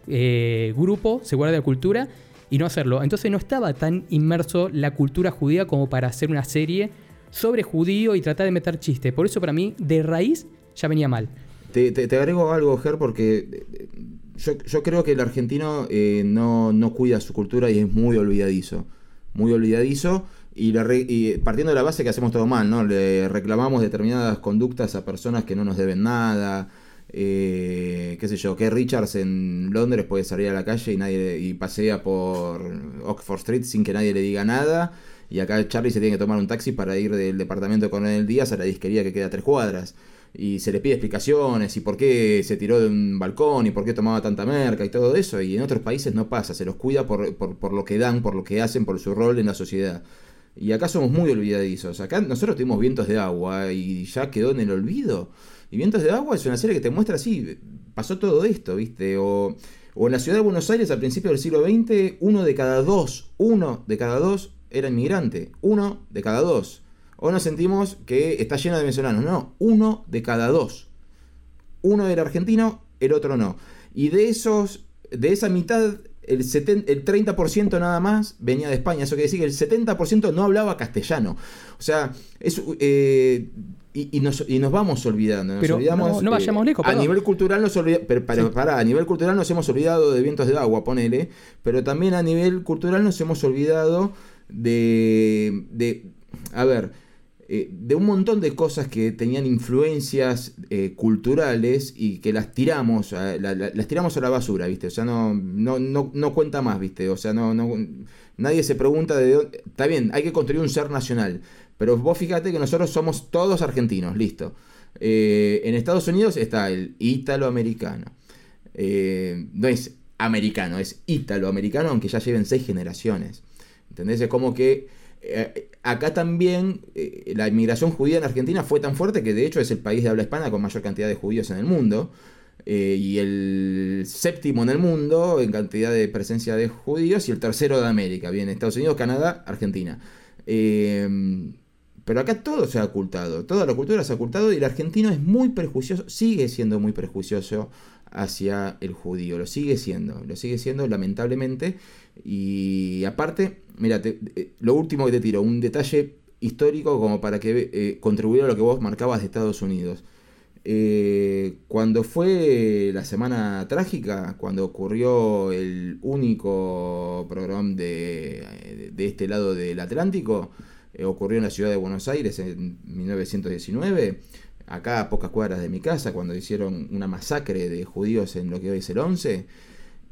eh, grupo, se guarde la cultura y no hacerlo. Entonces no estaba tan inmerso la cultura judía como para hacer una serie sobre judío y tratar de meter chistes. Por eso para mí, de raíz, ya venía mal. Te, te- te agrego algo, Ger, porque eh, yo, yo creo que el argentino eh, no, no cuida su cultura y es muy olvidadizo. Muy olvidadizo. Y, le re- y partiendo de la base que hacemos todo mal, ¿no? Le reclamamos determinadas conductas a personas que no nos deben nada. eh, qué sé yo, que Richards en Londres puede salir a la calle y nadie y pasea por Oxford Street sin que nadie le diga nada. Y acá Charlie se tiene que tomar un taxi para ir del departamento de Coronel Díaz a la disquería que queda a tres cuadras. Y se le pide explicaciones y por qué se tiró de un balcón y por qué tomaba tanta merca y todo eso. Y en otros países no pasa, se los cuida por, por, por lo que dan, por lo que hacen, por su rol en la sociedad. Y acá somos muy olvidadizos. Acá nosotros tuvimos Vientos de Agua y ya quedó en el olvido. Y Vientos de Agua es una serie que te muestra así, pasó todo esto, ¿viste? O, o en la ciudad de Buenos Aires al principio del siglo XX, uno de cada dos, uno de cada dos era inmigrante. Uno de cada dos. O nos sentimos que está lleno de venezolanos. No, uno de cada dos. Uno era argentino, el otro no. Y de esos, de esa mitad, el, el 30% nada más venía de España. Eso quiere decir que el 70% no hablaba castellano. O sea, es, eh, y, y nos, y nos vamos olvidando. Nos Pero olvidamos, no- no vayamos lejos, A nivel cultural nos olvida- pero, pero pará, a nivel cultural nos hemos olvidado de vientos de agua, ponele. Pero también a nivel cultural nos hemos olvidado de. de a ver eh, de un montón de cosas que tenían influencias eh, culturales y que las tiramos, a, la- la- las tiramos a la basura, ¿viste? O sea, no, no, no, no cuenta más, ¿viste? O sea, no, no, nadie se pregunta de dónde... Está bien, hay que construir un ser nacional, pero vos fíjate que nosotros somos todos argentinos, listo. Eh, en Estados Unidos está el ítalo-americano. No es americano, es ítalo-americano, aunque ya lleven seis generaciones. ¿Entendés? Es como que acá también eh, la inmigración judía en Argentina fue tan fuerte que de hecho es el país de habla hispana con mayor cantidad de judíos en el mundo. eh, y el séptimo en el mundo en cantidad de presencia de judíos y el tercero de América. Bien, Estados Unidos, Canadá, Argentina. Eh, pero acá todo se ha ocultado, toda la cultura se ha ocultado y el argentino es muy prejuicioso, sigue siendo muy prejuicioso hacia el judío, lo sigue siendo, lo sigue siendo lamentablemente. Y aparte, mira, te- eh, lo último que te tiro, un detalle histórico como para que eh, contribuyera a lo que vos marcabas de Estados Unidos. Eh, cuando fue la semana trágica, cuando ocurrió el único programa de, de este lado del Atlántico, eh, ocurrió en la ciudad de Buenos Aires en 1919, acá a pocas cuadras de mi casa, cuando hicieron una masacre de judíos en lo que hoy es el 11.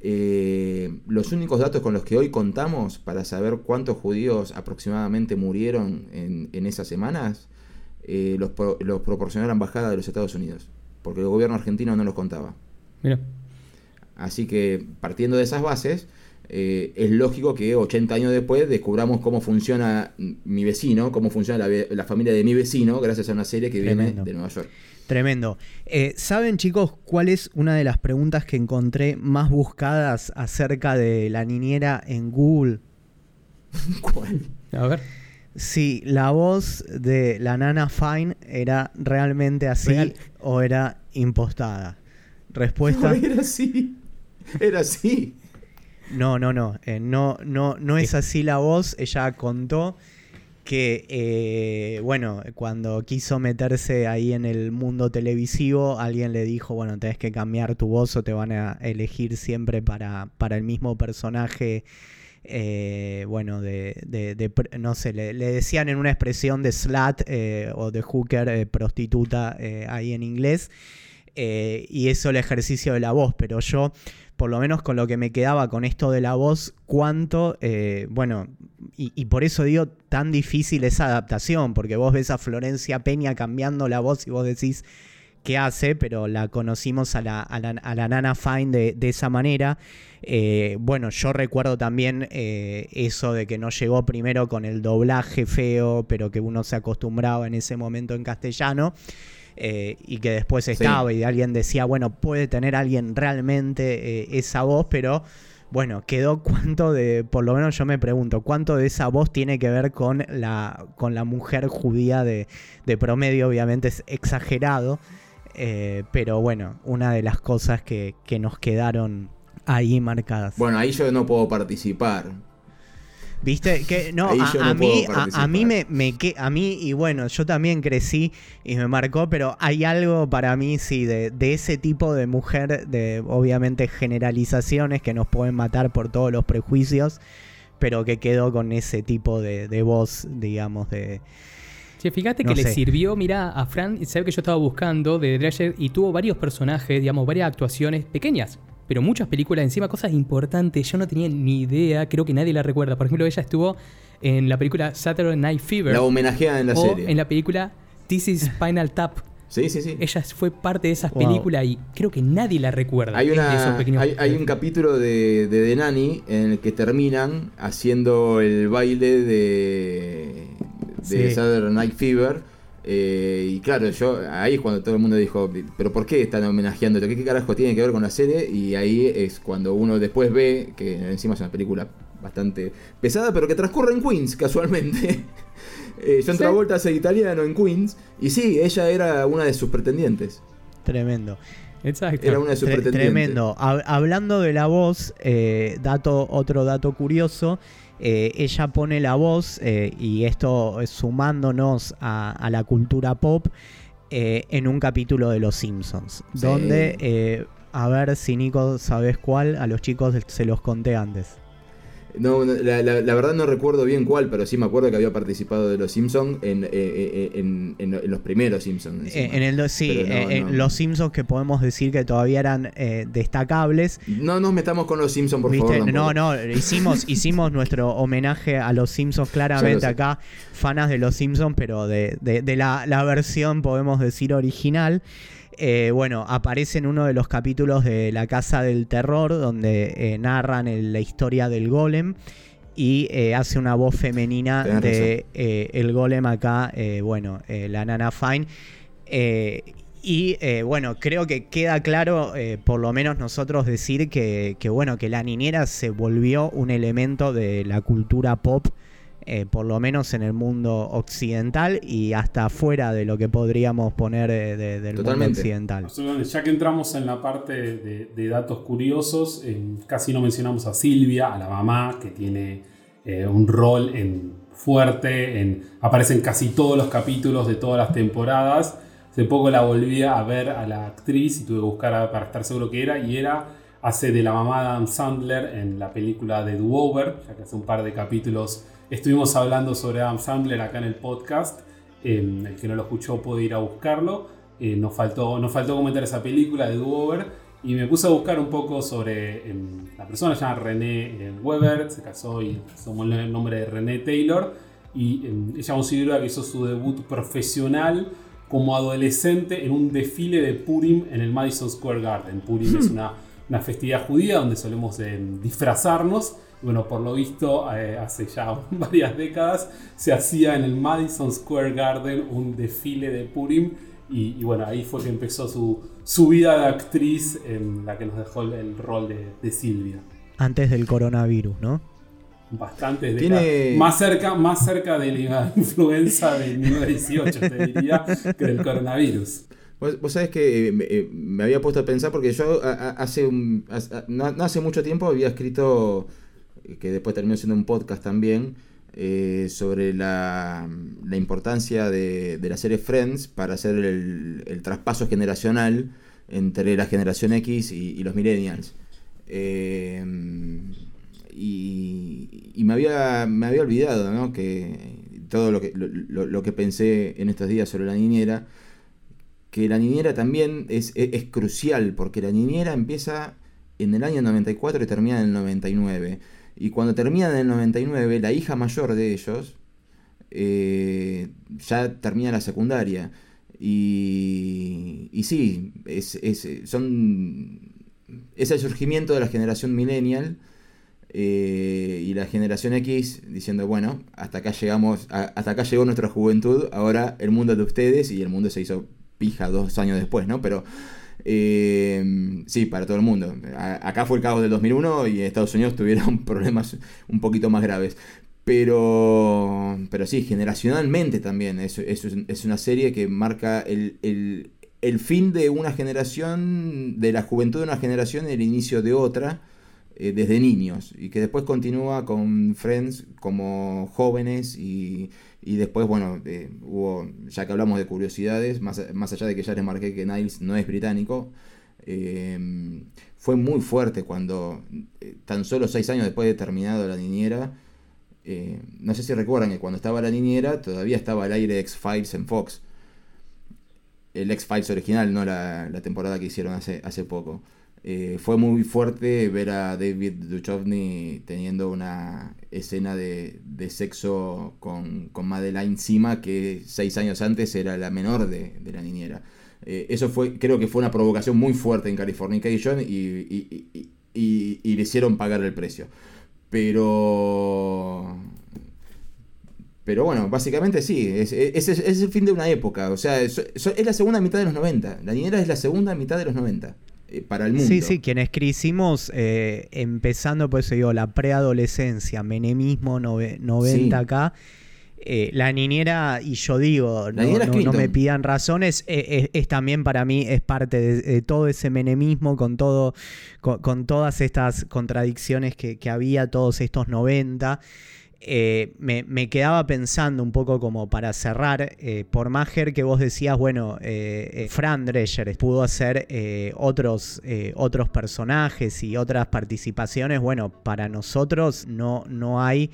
Eh, los únicos datos con los que hoy contamos para saber cuántos judíos aproximadamente murieron en, en esas semanas eh, los, pro- los proporcionó la embajada de los Estados Unidos, porque el gobierno argentino no los contaba. Mira. Así que partiendo de esas bases, eh, es lógico que 80 años después descubramos cómo funciona mi vecino, cómo funciona la, familia de mi vecino, gracias a una serie que Tremendo. viene de Nueva York. Tremendo. Eh, ¿Saben, chicos, cuál es una de las preguntas que encontré más buscadas acerca de la niñera en Google? <laughs> ¿Cuál? A ver. Si la voz de la nana Fine era realmente así Real. o era impostada. Respuesta. No, era así. Era así. No, no, no. eh, no, no, no es así la voz. Ella contó que, eh, bueno, cuando quiso meterse ahí en el mundo televisivo, alguien le dijo, bueno, tenés que cambiar tu voz o te van a elegir siempre para, para el mismo personaje. eh, bueno, de, de- no sé, le, le decían en una expresión de slut eh, o de hooker, eh, prostituta eh, ahí en inglés, eh, y eso el ejercicio de la voz, pero yo por lo menos con lo que me quedaba con esto de la voz, cuánto, eh, bueno, y, por eso digo, tan difícil esa adaptación, porque vos ves a Florencia Peña cambiando la voz y vos decís qué hace, pero la conocimos a la, a la, Nana Fine de, de esa manera. Eh, bueno, yo recuerdo también eh, eso de que no llegó primero con el doblaje feo, pero que uno se acostumbraba en ese momento en castellano. Eh, y que después estaba y alguien decía, bueno, puede tener alguien realmente eh, esa voz, pero bueno, quedó <laughs> cuánto de, por lo menos yo me pregunto, cuánto de esa voz tiene que ver con la, con la mujer judía de, de promedio, obviamente es exagerado, eh, pero bueno, una de las cosas que, que nos quedaron ahí marcadas. Bueno, ahí yo no puedo participar. ¿Viste? Que no, a, yo no a mí, a, a mí me, me que, a mí, y bueno, yo también crecí y me marcó, pero hay algo para mí, sí, de, de ese tipo de mujer, de obviamente generalizaciones que nos pueden matar por todos los prejuicios, pero que quedó con ese tipo de, de voz, digamos, de. Che, fíjate No que le sé. sirvió, mira, a Fran, sabe que yo estaba buscando de Drescher y tuvo varios personajes, digamos, varias actuaciones pequeñas, pero muchas películas encima, cosas importantes, yo no tenía ni idea, creo que nadie la recuerda. Por ejemplo, ella estuvo en la película Saturday Night Fever La homenajean en la o serie. en la película This is <laughs> Spinal Tap. Sí, sí, sí. Ella fue parte de esas Wow. películas y creo que nadie la recuerda. Hay, de esos una, pequeños- hay, hay un capítulo de, de The Nanny en el que terminan haciendo el baile de, de Sí. Saturday Night Fever. Eh, y claro, yo ahí es cuando todo el mundo dijo, pero ¿por qué están homenajeando? ¿Qué, ¿Qué carajo tiene que ver con la serie? Y ahí es cuando uno después ve que encima es una película bastante pesada, pero que transcurre en Queens, <laughs> casualmente. Eh, John Sí. Travolta hace italiano en Queens. Y sí, ella era una de sus pretendientes. Tremendo. Exacto. Era una de sus Tre- pretendientes. tremendo. Hab- hablando de la voz, eh, dato, otro dato curioso, eh, ella pone la voz, eh, y esto es sumándonos a, a la cultura pop, eh, en un capítulo de Los Simpsons, Sí. donde, eh, a ver si Nico sabes cuál, a los chicos se los conté antes. No, no, la, la- la verdad no recuerdo bien cuál, pero sí me acuerdo que había participado de los Simpsons en, eh, eh, en- en- en los primeros Simpsons. Eh, en el sí, no, en no. Los Simpsons que podemos decir que todavía eran eh, destacables, No nos metamos con los Simpsons, por ¿Viste? favor. No, no, hicimos, <laughs> hicimos nuestro homenaje a los Simpsons claramente acá, fanas de los Simpsons, pero de, de- de la, la versión, podemos decir, original. Eh, bueno, aparece en uno de los capítulos de La Casa del Terror, donde eh, narran el- la historia del golem. Y eh, hace una voz femenina Tenés de el golem acá, bueno, la Nana Fine. Y eh, bueno, creo que queda claro, eh, por lo menos nosotros decir que, que, bueno, que la niñera se volvió un elemento de la cultura pop, eh, por lo menos en el mundo occidental y hasta fuera de lo que podríamos poner eh, de- del mundo occidental. Absolutamente. Ya que entramos en la parte de, de datos curiosos, eh, casi no mencionamos a Silvia, a la mamá, que tiene eh, un rol en, fuerte, en, aparece en casi todos los capítulos de todas las temporadas. Hace poco la volví a ver a la actriz y tuve que buscar a- para estar seguro que era, y era, hace de la mamá de Adam Sandler en la película de Do Over, ya que hace un par de capítulos estuvimos hablando sobre Adam Sandler acá en el podcast. Eh, el que no lo escuchó puede ir a buscarlo. Eh, nos, faltó, nos faltó comentar esa película de Do Over. Y me puse a buscar un poco sobre em, la persona, se llama René eh, Weber, se casó y tomó el nombre de René Taylor. Y em, ella considera que hizo su debut profesional como adolescente en un desfile de Purim en el Madison Square Garden. Purim es <laughs> una, una festividad judía donde solemos em, disfrazarnos. Bueno, por lo visto, eh, hace ya <laughs> varias décadas se hacía en el Madison Square Garden un desfile de Purim. Y, y bueno, ahí fue que empezó su, su vida de actriz, en la que nos dejó el, el rol de, de Silvia. Antes del coronavirus, ¿no? Bastantes Tiene-. Más cerca, más cerca de la <laughs> influenza de 1918, te diría, que del coronavirus. Vos, vos sabés que eh, me, eh, me había puesto a pensar porque yo hace un, hace- no, no hace mucho tiempo había escrito, que después terminó siendo un podcast también, eh, sobre la, la importancia de, de la serie Friends para hacer el, el traspaso generacional entre la generación X y, los millennials. Eh, y, me había, me había olvidado, ¿no? Que todo lo que, lo- lo- lo que pensé en estos días sobre la niñera, que la niñera también es, es- es crucial, porque la niñera empieza en el año 94 y termina en el 99. Y cuando termina en el 99, la hija mayor de ellos eh, ya termina la secundaria. Y, y sí, es, es- son, es el surgimiento de la generación millennial eh, y la generación X diciendo, bueno, hasta acá llegamos, hasta acá llegó nuestra juventud, ahora el mundo es de ustedes y el mundo se hizo pija dos años después, ¿no? Pero eh, sí, para todo el mundo. Acá fue el caos del 2001 y Estados Unidos <laughs> tuvieron problemas un poquito más graves. Pero, pero sí, generacionalmente también. Es, es, una serie que marca el fin de una generación, de la juventud de una generación y el inicio de otra, eh, desde niños. Y que después continúa con Friends como jóvenes y, y después, bueno, eh, hubo, ya que hablamos de curiosidades, más, más allá de que ya les marqué que Niles no es británico, eh, fue muy fuerte cuando, eh, tan solo seis años después de terminado La Niñera, eh, no sé si recuerdan que cuando estaba La Niñera todavía estaba al aire X-Files en Fox. El X-Files original, no la, la temporada que hicieron hace, hace poco. Eh, fue muy fuerte ver a David Duchovny teniendo una escena de, sexo con, con Madeline Sima que seis años antes era la menor de, de la niñera. Eh, eso fue, creo que fue una provocación muy fuerte en Californication y, le hicieron pagar el precio. Pero... Pero bueno, básicamente sí, es, es- es- es el fin de una época. O sea, es, es la segunda mitad de los 90. La niñera es la segunda mitad de los 90. Eh, para el mundo. Sí, sí, quienes crecimos eh, empezando, por eso digo, la preadolescencia, menemismo, nove- 90 Sí. acá. eh, la niñera, y yo digo, no, me pidan razones, eh, es, también para mí, es parte de, de todo ese menemismo con todo, con, con todas estas contradicciones que, que había todos estos 90. Eh, me, quedaba pensando un poco como para cerrar, eh, por Mager que vos decías, bueno, eh, Fran Drescher pudo hacer otros, otros personajes y otras participaciones, bueno, para nosotros no, no hay,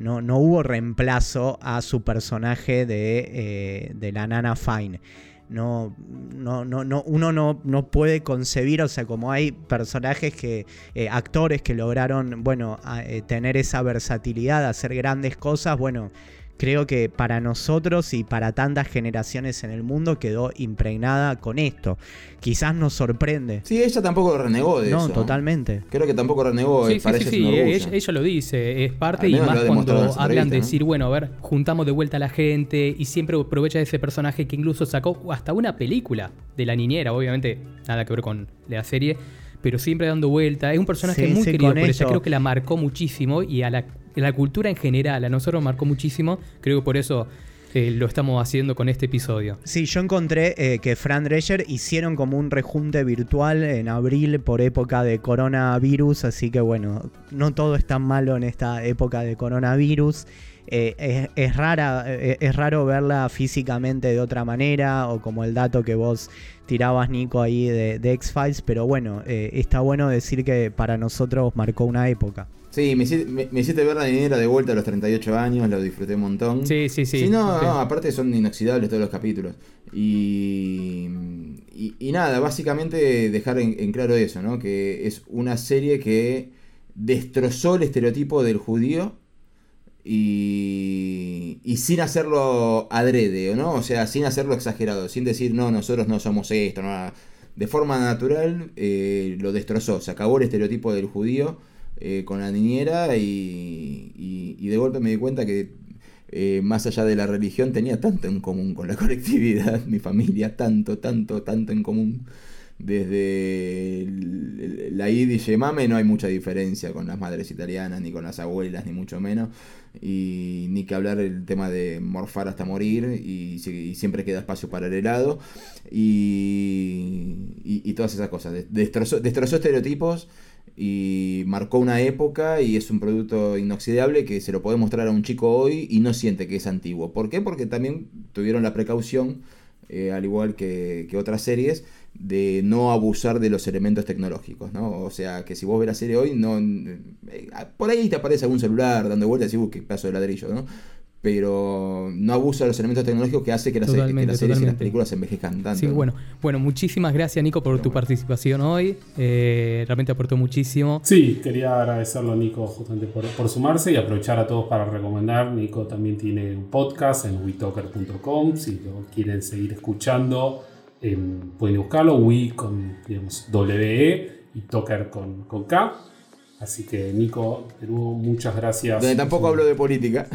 no, no hubo reemplazo a su personaje de, de la Nana Fine. No, no, no, no, uno no, no puede concebir, o sea, como hay personajes que, eh, actores que lograron, bueno, eh, tener esa versatilidad, hacer grandes cosas, bueno, creo que para nosotros y para tantas generaciones en el mundo quedó impregnada con esto. Quizás nos sorprende. Sí, ella tampoco renegó de no, eso. totalmente. Creo que tampoco renegó. Sí, eh, sí, para sí, ella sí, ella, ella lo dice, es parte y más cuando hablan de ¿no? decir, bueno, a ver, juntamos de vuelta a la gente y siempre aprovecha ese personaje que incluso sacó hasta una película de la niñera, obviamente nada que ver con la serie, pero siempre dando vuelta. Es un personaje Sí, muy sí, querido por ella, creo que la marcó muchísimo y a la, la cultura en general, a nosotros marcó muchísimo, creo que por eso eh, lo estamos haciendo con este episodio. Sí, yo encontré eh, que Fran Drescher hicieron como un rejunte virtual en abril por época de coronavirus, así que bueno, no todo es tan malo en esta época de coronavirus. Eh, es, rara, es raro verla físicamente de otra manera, o como el dato que vos tirabas, Nico, ahí de, X-Files, pero bueno, está bueno decir que para nosotros marcó una época. Sí, me hiciste, me, me hiciste ver la niñera de vuelta a los 38 años, lo disfruté un montón. Sí, sí, sí. no, Ok. no, aparte son inoxidables todos los capítulos. Y, y, y nada, básicamente dejar en, en claro eso, ¿no? Que es una serie que destrozó el estereotipo del judío y, y sin hacerlo adrede, ¿no? O sea, sin hacerlo exagerado, sin decir, no, nosotros no somos esto, no. De forma natural eh, lo destrozó, se acabó el estereotipo del judío eh, con la niñera y, de golpe me di cuenta que eh, más allá de la religión tenía tanto en común con la <laughs> colectividad, mi familia, tanto, tanto, tanto en común. Desde el- la Id y Yemame no hay mucha diferencia con las madres italianas, ni con las abuelas, ni mucho menos. Y ni que hablar el tema de morfar hasta morir y, si- y siempre queda espacio para el helado. Y todas esas cosas. Destrozó, destrozó estereotipos y marcó una época y es un producto inoxidable que se lo puede mostrar a un chico hoy y no siente que es antiguo. ¿Por qué? Porque también tuvieron la precaución, eh, al igual que, que otras series, de no abusar de los elementos tecnológicos, ¿no? O sea, que si vos ves la serie hoy, no eh, por ahí te aparece algún celular dando vueltas y decís, "Uh, pedazo de ladrillo, ¿no? Pero no abusa de los elementos tecnológicos que hace que, las- que Totalmente, las series y las películas envejezcan tanto. Sí, ¿no? bueno, bueno, muchísimas gracias Nico por tu participación hoy. Eh, realmente aportó muchísimo. Sí, quería agradecerlo a Nico justamente por, por sumarse y aprovechar a todos para recomendar. Nico también tiene un podcast en WeTalker.com. Si lo quieren seguir escuchando, em, pueden buscarlo. We con digamos, W y Talker con, con K. Así que Nico, de nuevo, muchas gracias. Donde tampoco hablo de política.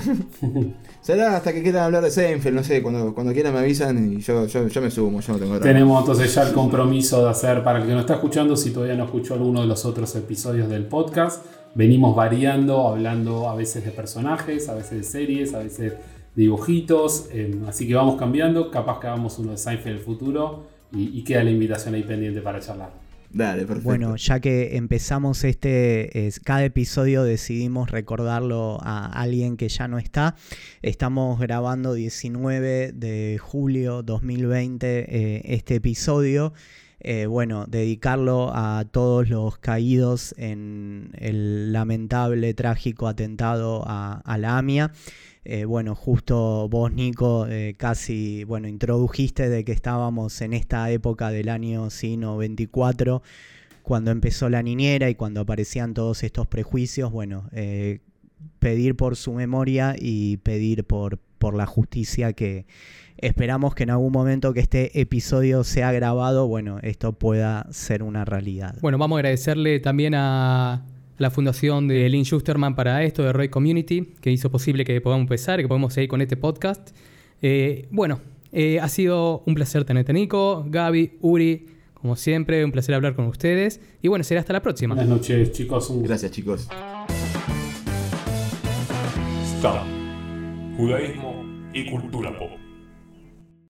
<laughs> Será hasta que quieran hablar de Seinfeld, no sé, cuando, cuando quieran me avisan y yo, yo, yo me sumo, yo no tengo. Tenemos entonces ya el compromiso de hacer, para el que nos está escuchando, si todavía no escuchó alguno de los otros episodios del podcast, venimos variando, hablando a veces de personajes, a veces de series, a veces de dibujitos, eh, así que vamos cambiando, capaz que hagamos uno de Seinfeld en el futuro y, y queda la invitación ahí pendiente para charlar. Dale, perfecto. Bueno, ya que empezamos este, es- cada episodio decidimos recordarlo a alguien que ya no está. Estamos grabando 19 de julio 2020 eh, este episodio. Eh, bueno, dedicarlo a todos los caídos en el lamentable, trágico atentado a la AMIA. Eh, bueno, justo vos, Nico, eh, casi, bueno, introdujiste de que estábamos en esta época del año sí, 94, cuando empezó la niñera y cuando aparecían todos estos prejuicios, bueno, eh, pedir por su memoria y pedir por, por la justicia que esperamos que en algún momento que este episodio sea grabado, bueno, esto pueda ser una realidad. Bueno, vamos a agradecerle también a la fundación de Lynn Schusterman para esto, de Roy Community, que hizo posible que podamos empezar, que podamos seguir con este podcast. Eh, bueno, eh, ha sido un placer tenerte, Nico, Gaby, Uri, como siempre, un placer hablar con ustedes. Y bueno, será hasta la próxima. Buenas noches, chicos. Un. Gracias, chicos. STAM. Judaísmo y cultura pop.